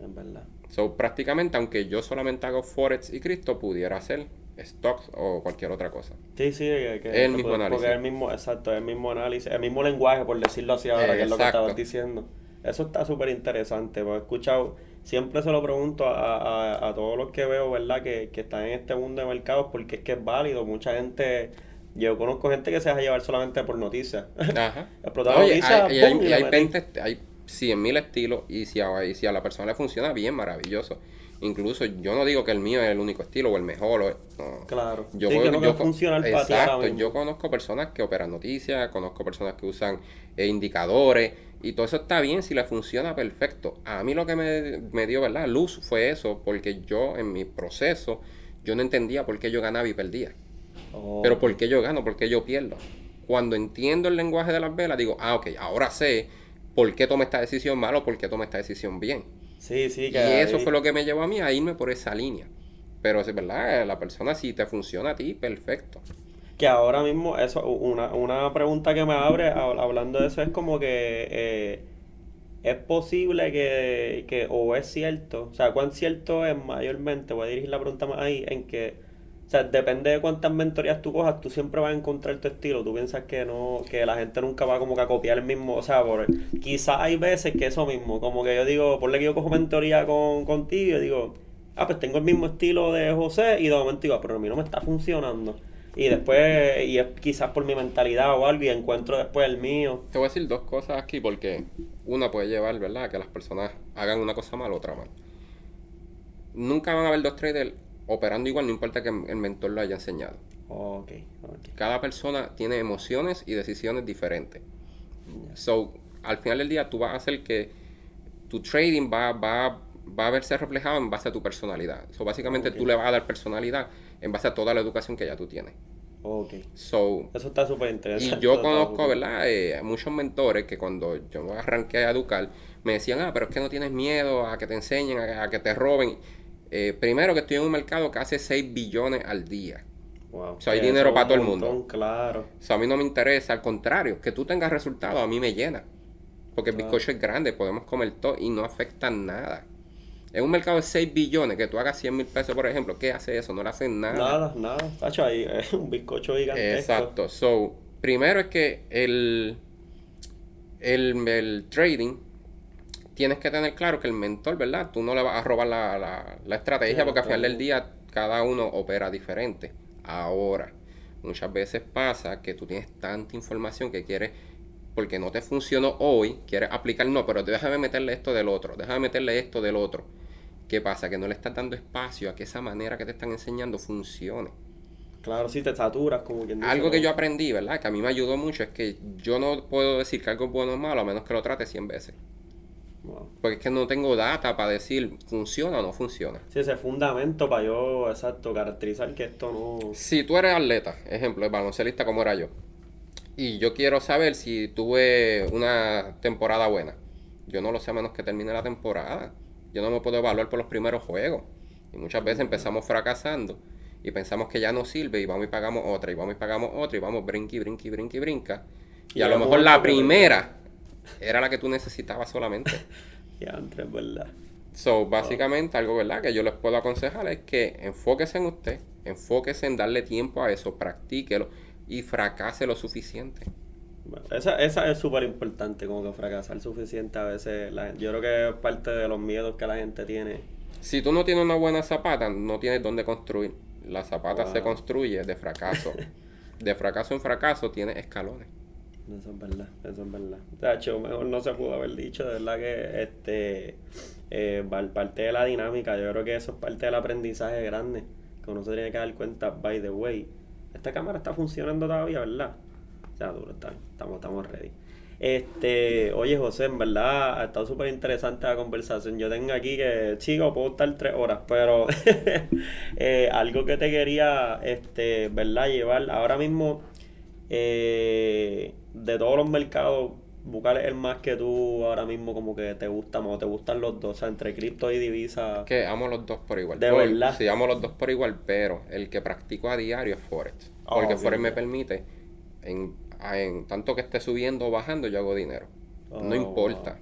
A: Es verdad.
B: So, prácticamente, aunque yo solamente hago Forex y Cristo, pudiera hacer stocks o cualquier otra cosa.
A: Sí, sí, que, que-
B: El mismo
A: porque-
B: análisis.
A: Porque es el mismo, exacto, el mismo análisis, el mismo lenguaje, por decirlo así ahora, que es lo que estabas diciendo. Eso está súper interesante, porque he escuchado, siempre se lo pregunto a, a, a todos los que veo, ¿verdad? Que, que están en este mundo de mercados, porque es que es válido. Mucha gente, yo conozco gente que se deja llevar solamente por noticias.
B: Ajá.
A: Explotar la
B: Oye,
A: noticia,
B: hay, y hay,
A: ¡pum! y
B: y hay
A: metí.
B: 20 hay 100.000 estilos y si, a, y si a la persona le funciona bien, maravilloso. Incluso yo no digo que el mío es el único estilo o el mejor. O, no.
A: Claro.
B: Yo,
A: sí,
B: puedo-
A: que no
B: yo
A: para
B: Exacto, yo conozco personas que operan noticias, conozco personas que usan eh, indicadores y todo eso está bien si le funciona perfecto. A mí lo que me, me dio, ¿verdad? Luz fue eso, porque yo en mi proceso, yo no entendía por qué yo ganaba y perdía.
A: Oh,
B: Pero ¿por qué yo gano? ¿Por qué yo pierdo? Cuando entiendo el lenguaje de las velas, digo, ah, ok, ahora sé por qué tomé esta decisión mal o por qué tomé esta decisión bien.
A: Sí, sí,
B: Y
A: que
B: eso
A: ahí-
B: fue lo que me llevó a mí a irme por esa línea. Pero es verdad, la persona si te funciona a ti, perfecto.
A: Que ahora mismo, eso, una, una pregunta que me abre hab- hablando de eso es como que eh, es posible que, que, o es cierto, o sea, cuán cierto es mayormente, voy a dirigir la pregunta más ahí, en que, o sea, depende de cuántas mentorías tú cojas, tú siempre vas a encontrar tu estilo, tú piensas que no, que la gente nunca va como que a copiar el mismo, o sea, por, quizás hay veces que eso mismo, como que yo digo, por que yo cojo mentoría con, contigo, yo digo, ah, pues tengo el mismo estilo de José, y de momento digo, "Ah, pero a mí no me está funcionando. Y después, y es quizás por mi mentalidad o algo, y encuentro después el mío.
B: Te voy a decir dos cosas aquí porque una puede llevar, ¿verdad?, a que las personas hagan una cosa mal, otra mal. Nunca van a haber dos traders operando igual, no importa que el mentor lo haya enseñado.
A: Ok, ok.
B: Cada persona tiene emociones y decisiones diferentes. So, al final del día, tú vas a hacer que tu trading va, va, va a verse reflejado en base a tu personalidad. So, básicamente, tú le vas a dar personalidad en base a toda la educación que ya tú tienes.
A: Ok.
B: So,
A: Eso está súper interesante.
B: y yo conozco, ¿verdad? Eh, muchos mentores que cuando yo me arranqué a educar, me decían, ah, pero es que no tienes miedo a que te enseñen, a, a que te roben. Eh, primero que estoy en un mercado que hace 6 billones al día.
A: Wow.
B: O sea, hay dinero para todo el mundo.
A: Claro.
B: O sea, a mí no me interesa, al contrario, que tú tengas resultados a mí me llena. Porque el bizcocho es grande, podemos comer todo y no afecta nada. En un mercado de 6 billones, que tú hagas 100 mil pesos, por ejemplo, ¿qué hace eso? No le hacen nada.
A: Nada, nada. Tacho, ahí es un bizcocho gigantesco.
B: Exacto. So, primero es que el, el, el trading tienes que tener claro que el mentor, ¿verdad? Tú no le vas a robar la, la- la estrategia
A: Sí,
B: porque al final del día cada uno opera diferente. Ahora, muchas veces pasa que tú tienes tanta información que quieres, porque no te funcionó hoy, quieres aplicar, no, pero déjame meterle esto del otro, déjame meterle esto del otro. ¿Qué pasa? Que no le estás dando espacio a que esa manera que te están enseñando funcione.
A: Claro, sí te saturas, como quien dice.
B: Algo que yo aprendí, ¿verdad? Que a mí me ayudó mucho es que yo no puedo decir que algo es bueno o malo a menos que lo trate 100 veces.
A: Wow.
B: Porque es que no tengo data para decir funciona o no funciona.
A: Sí, ese fundamento para yo, exacto, caracterizar que esto no.
B: Si tú eres atleta, ejemplo, el baloncelista como era yo, y yo quiero saber si tuve una temporada buena, yo no lo sé a menos que termine la temporada. Yo no me puedo evaluar por los primeros juegos. Y muchas veces empezamos fracasando y pensamos que ya no sirve y vamos y pagamos otra, y vamos y pagamos otra, y vamos brinqui, brinqui, brinqui, brinca. Y,
A: Y
B: a lo mejor la primera era la que tú necesitabas solamente.
A: Ya, entre, verdad.
B: So, básicamente, algo verdad que yo les puedo aconsejar es que enfóquese en usted, enfóquese en darle tiempo a eso, practíquelo y fracase lo suficiente.
A: Bueno, esa, esa es súper importante, como que fracasar suficiente a veces. La, yo creo que es parte de los miedos que la gente tiene.
B: Si tú no tienes una buena zapata, no tienes dónde construir. La zapata se construye de fracaso. De fracaso en fracaso tienes escalones.
A: Eso es verdad, eso es verdad. Tacho, mejor no se pudo haber dicho, de verdad que este eh, parte de la dinámica, yo creo que eso es parte del aprendizaje grande, que uno se tiene que dar cuenta, by the way, esta cámara está funcionando todavía, ¿verdad? Ya, duro, está, estamos, estamos ready. Este, oye José, en verdad ha estado súper interesante la conversación. Yo tengo aquí que, chico, puedo estar tres horas, pero eh, algo que te quería, este, ¿verdad? Llevar ahora mismo eh, de todos los mercados, buscar el más que tú ahora mismo como que te gusta más o te gustan los dos, o sea, entre cripto y divisa.
B: Que amo los dos por igual.
A: De verdad.
B: Sí, amo los dos por igual, pero el que practico a diario es Forex. Porque Forex me permite, en, en, tanto que esté subiendo o bajando, yo hago dinero. no oh, importa.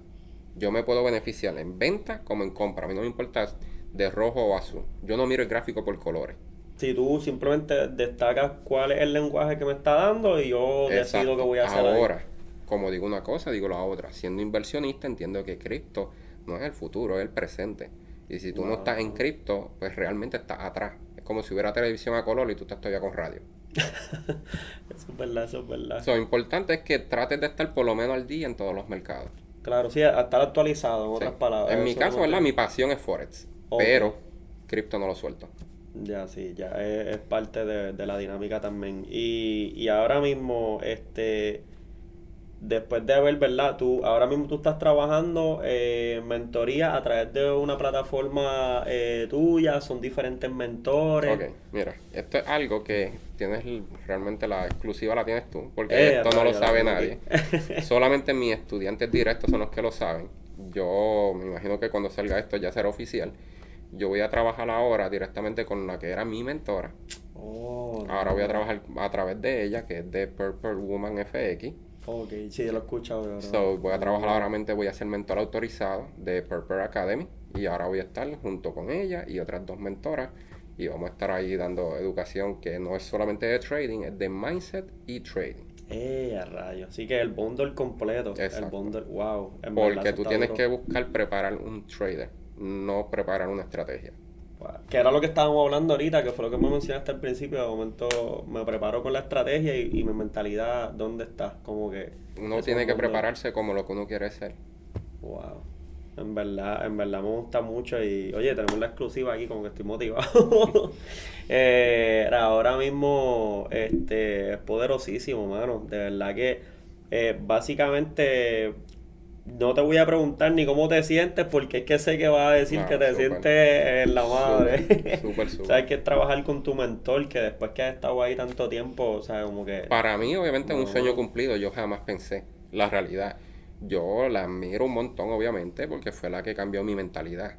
B: Yo me puedo beneficiar en venta como en compra. A mí no me importa de rojo o azul. Yo no miro el gráfico por colores
A: si tú simplemente destacas cuál es el lenguaje que me está dando y yo decido que voy a hacer
B: ahora como digo una cosa digo la otra. Siendo inversionista entiendo que cripto no es el futuro es el presente. Y si tú no estás en cripto pues realmente estás atrás. Es como si hubiera televisión a color y tú estás todavía con radio.
A: Eso es verdad eso es verdad.
B: Lo importante es que trates de estar por lo menos al día en todos los mercados.
A: Claro sí estar actualizado en otras palabras
B: en mi caso verdad mi pasión es forex pero cripto no lo suelto
A: ya, sí, ya es, parte de, la dinámica también. Y, y ahora mismo, este, después de haber, ¿verdad? Tú, ahora mismo tú estás trabajando eh, mentoría a través de una plataforma eh, tuya, son diferentes mentores.
B: Ok, mira, esto es algo que tienes realmente la exclusiva la tienes tú, porque eh, esto no lo sabe nadie. Solamente mis estudiantes directos son los que lo saben. Yo me imagino que cuando salga esto ya será oficial yo voy a trabajar ahora directamente con la que era mi mentora. Oh, ahora voy a trabajar a través de ella, que es de Purple Woman FX.
A: Ok, sí, lo he escuchado.
B: So, voy a trabajar ahora, voy a ser mentor autorizado de Purple Academy. Y ahora voy a estar junto con ella y otras dos mentoras. Y vamos a estar ahí dando educación que no es solamente de trading, es de mindset y trading.
A: Eh, a rayos. Así que el bundle completo. El bundle, wow.
B: Porque tú tienes que buscar preparar un trader no preparar una estrategia.
A: Que era lo que estábamos hablando ahorita, que fue lo que me mencionaste al principio. De momento me preparo con la estrategia y, mi mentalidad, ¿dónde está? Como que.
B: Uno tiene que prepararse como lo que uno quiere ser.
A: Wow. En verdad, en verdad me gusta mucho y oye, tenemos la exclusiva aquí, como que estoy motivado. eh, ahora mismo este, es poderosísimo, mano. De verdad que eh, básicamente no te voy a preguntar ni cómo te sientes, porque es que sé que vas a decir que te sientes en la madre. Súper, súper. Sabes que es trabajar con tu mentor, que después que has estado ahí tanto tiempo, o sea, como que...
B: Para mí, obviamente, es un sueño cumplido. Yo jamás pensé la realidad. Yo la admiro un montón, obviamente, porque fue la que cambió mi mentalidad.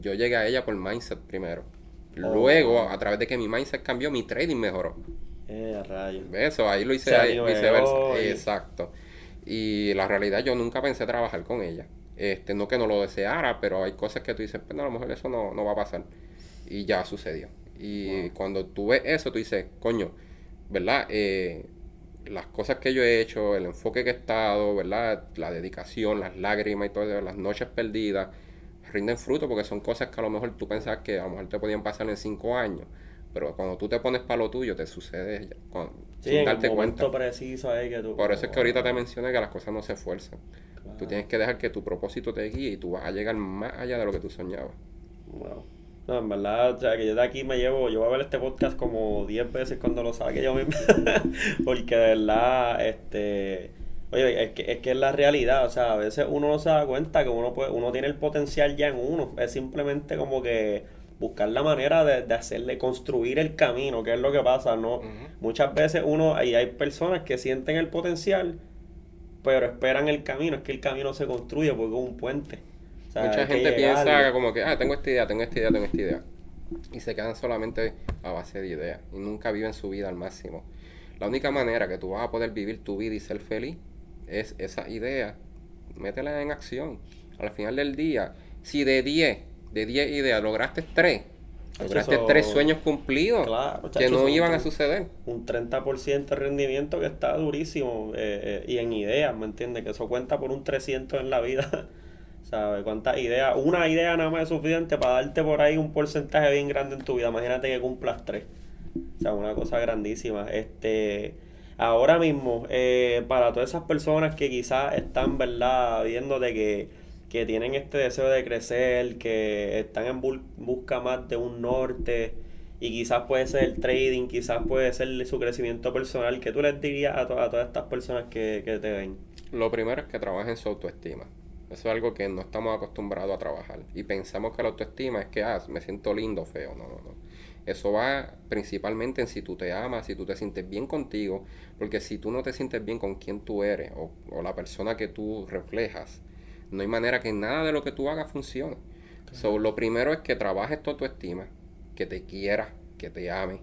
B: Yo llegué a ella por mindset primero. Oh. Luego, a través de que mi mindset cambió, mi trading mejoró.
A: Eh, rayo.
B: Eso, ahí lo hice, ahí, viceversa. Exacto. Y la realidad yo nunca pensé trabajar con ella. Este, no que no lo deseara, pero hay cosas que tú dices, pero pues, a lo mejor eso no, no va a pasar. Y ya sucedió. Y cuando tú ves eso, tú dices, coño, ¿verdad? Eh, las cosas que yo he hecho, el enfoque que he estado, ¿verdad? La dedicación, las lágrimas y todo, las noches perdidas, rinden fruto porque son cosas que a lo mejor tú pensabas que a lo mejor te podían pasar en cinco años. Pero cuando tú te pones para lo tuyo, te sucede con,
A: sin darte cuenta. preciso ahí que tú,
B: Por eso es que ahorita te mencioné que las cosas no se esfuerzan. Tú tienes que dejar que tu propósito te guíe y tú vas a llegar más allá de lo que tú soñabas.
A: Wow. No, en verdad, o sea, que yo de aquí me llevo, yo voy a ver este podcast como 10 veces cuando lo saque yo mismo. Porque de verdad, este. Oye, es que, es que es la realidad, o sea, a veces uno no se da cuenta que uno puede, uno tiene el potencial ya en uno. Es simplemente como que buscar la manera de, hacerle, construir el camino, que es lo que pasa, ¿no? Muchas veces uno, ahí hay personas que sienten el potencial, pero esperan el camino, es que el camino se construye porque es un puente.
B: Mucha gente piensa como que, ah, tengo esta idea, tengo esta idea, tengo esta idea. Y se quedan solamente a base de ideas y nunca viven su vida al máximo. La única manera que tú vas a poder vivir tu vida y ser feliz es esa idea. Métela en acción. Al final del día, si de 10 de 10 ideas lograste 3, lograste 3 sueños cumplidos que no iban a suceder.
A: Un 30% de rendimiento que está durísimo eh, eh, y en ideas, ¿me entiendes? Que eso cuenta por un 300 en la vida. ¿Sabes? ¿Cuántas ideas? Una idea nada más es suficiente para darte por ahí un porcentaje bien grande en tu vida. Imagínate que cumplas 3. O sea, una cosa grandísima. Este ahora mismo, eh, para todas esas personas que quizás están, ¿verdad?, viendo de que, que tienen este deseo de crecer, que están en busca más de un norte, y quizás puede ser el trading, quizás puede ser su crecimiento personal, ¿qué tú les dirías a, todas estas personas que, te ven?
B: Lo primero es que trabajen su autoestima. Eso es algo que no estamos acostumbrados a trabajar. Y pensamos que la autoestima es que, ah, me siento lindo, feo. No, no, no. Eso va principalmente en si tú te amas, si tú te sientes bien contigo. Porque si tú no te sientes bien con quien tú eres o la persona que tú reflejas, no hay manera que nada de lo que tú hagas funcione. So, lo primero es que trabajes tu autoestima, que te quieras, que te ames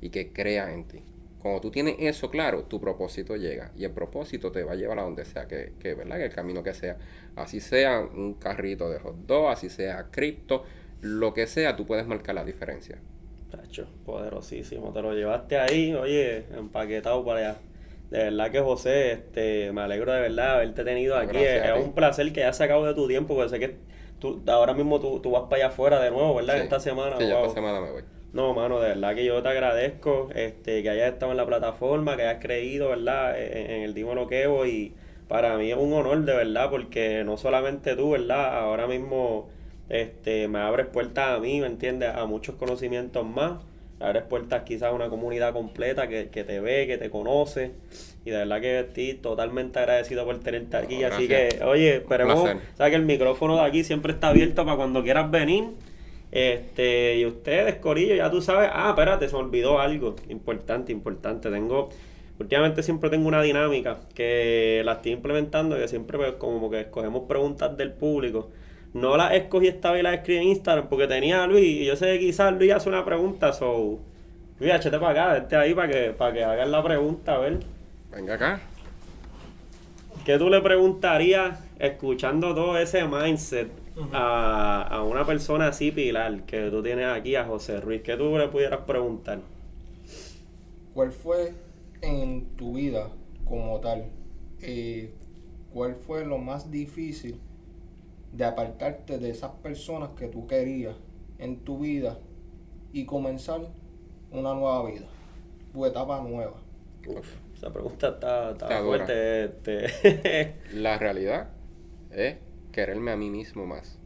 B: y que creas en ti. Cuando tú tienes eso claro, tu propósito llega y el propósito te va a llevar a donde sea que, que ¿verdad? el camino que sea. Así sea un carrito de hot dog, así sea cripto, lo que sea, tú puedes marcar la diferencia.
A: Tacho, poderosísimo. Te lo llevaste ahí, oye, empaquetado para allá. De verdad que José, este, me alegro de verdad haberte tenido aquí. Es, un placer que hayas sacado de tu tiempo, porque sé que tú, ahora mismo tú, tú vas para allá afuera de nuevo, ¿verdad? Esta semana.
B: Sí, esta semana me voy.
A: No, mano, de verdad que yo te agradezco este, que hayas estado en la plataforma, que hayas creído, ¿verdad? En, en el Dimo Loquevo y para mí es un honor, de verdad, porque no solamente tú, ¿verdad? Ahora mismo este, me abres puertas a mí, ¿me entiendes? A muchos conocimientos más. Abres puertas quizás a una comunidad completa que, que te ve, que te conoce. Y de verdad que estoy totalmente agradecido por tenerte aquí. Así que, oye, esperemos, sabes que el micrófono de aquí siempre está abierto para cuando quieras venir. Este, y ustedes, Corillo, ya tú sabes. Ah, espérate, se me olvidó algo. Importante, importante. Tengo. Últimamente siempre tengo una dinámica que la estoy implementando, que siempre pues, como que escogemos preguntas del público. No las escogí esta vez y las escribí en Instagram porque tenía a Luis y yo sé que quizás Luis hace una pregunta, so. Luis, échate para acá, este ahí para que, para que hagas la pregunta, a ver.
B: Venga acá.
A: ¿Qué tú le preguntarías escuchando todo ese mindset a, a, una persona así, Pilar, que tú tienes aquí, a José Ruiz, que tú le pudieras preguntar?
C: ¿Cuál fue en tu vida como tal? Eh, ¿Cuál fue lo más difícil de apartarte de esas personas que tú querías en tu vida y comenzar una nueva vida, tu etapa nueva?
A: esa pregunta está, está, fuerte. Este.
B: La realidad es quererme a mí mismo más.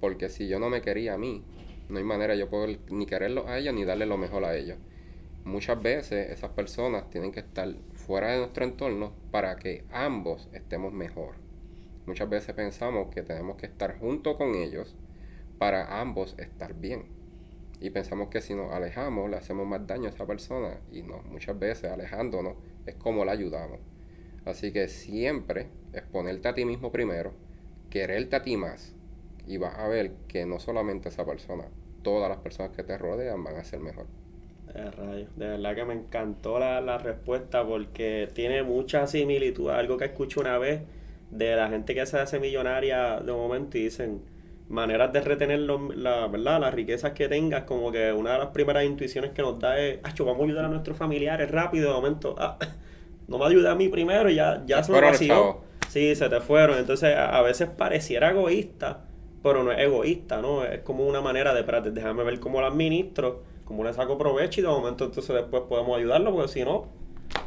B: Porque si yo no me quería a mí, no hay manera yo puedo ni quererlo a ellos ni darle lo mejor a ellos. Muchas veces esas personas tienen que estar fuera de nuestro entorno para que ambos estemos mejor. Muchas veces pensamos que tenemos que estar junto con ellos para ambos estar bien. Y pensamos que si nos alejamos le hacemos más daño a esa persona. Y no, muchas veces alejándonos es como la ayudamos. Así que siempre es ponerte a ti mismo primero, quererte a ti más y vas a ver que no solamente esa persona, todas las personas que te rodean van a ser mejor.
A: De, de verdad que me encantó la, la, respuesta porque tiene mucha similitud. Algo que escuché una vez de la gente que se hace millonaria de momento y dicen maneras de retener la, ¿verdad? las riquezas que tengas. Como que una de las primeras intuiciones que nos da es, vamos a ayudar a nuestros familiares rápido. De momento, ah, no me ayuda a mí primero y ya, ya se me vació. Sí, se te fueron. Entonces, a, veces pareciera egoísta, pero no es egoísta, ¿no? Es como una manera de, espérate, déjame ver cómo lo administro, cómo le saco provecho y de momento entonces después podemos ayudarlo, porque si no,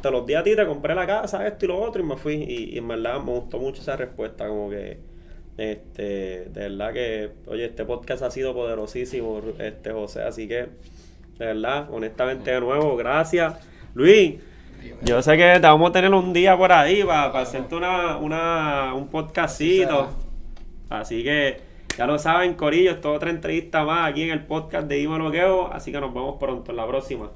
A: te los di a ti, te compré la casa, esto y lo otro y me fui. Y, y en verdad me gustó mucho esa respuesta, como que, este, de verdad que, oye, este podcast ha sido poderosísimo, este José, así que, de verdad, honestamente de nuevo, gracias. Luis, yo sé que te vamos a tener un día por ahí para, para hacerte una, una, un podcastito. Así que ya lo saben, Corillo, es toda otra entrevista más aquí en el podcast de Iván Loqueo. Así que nos vemos pronto en la próxima.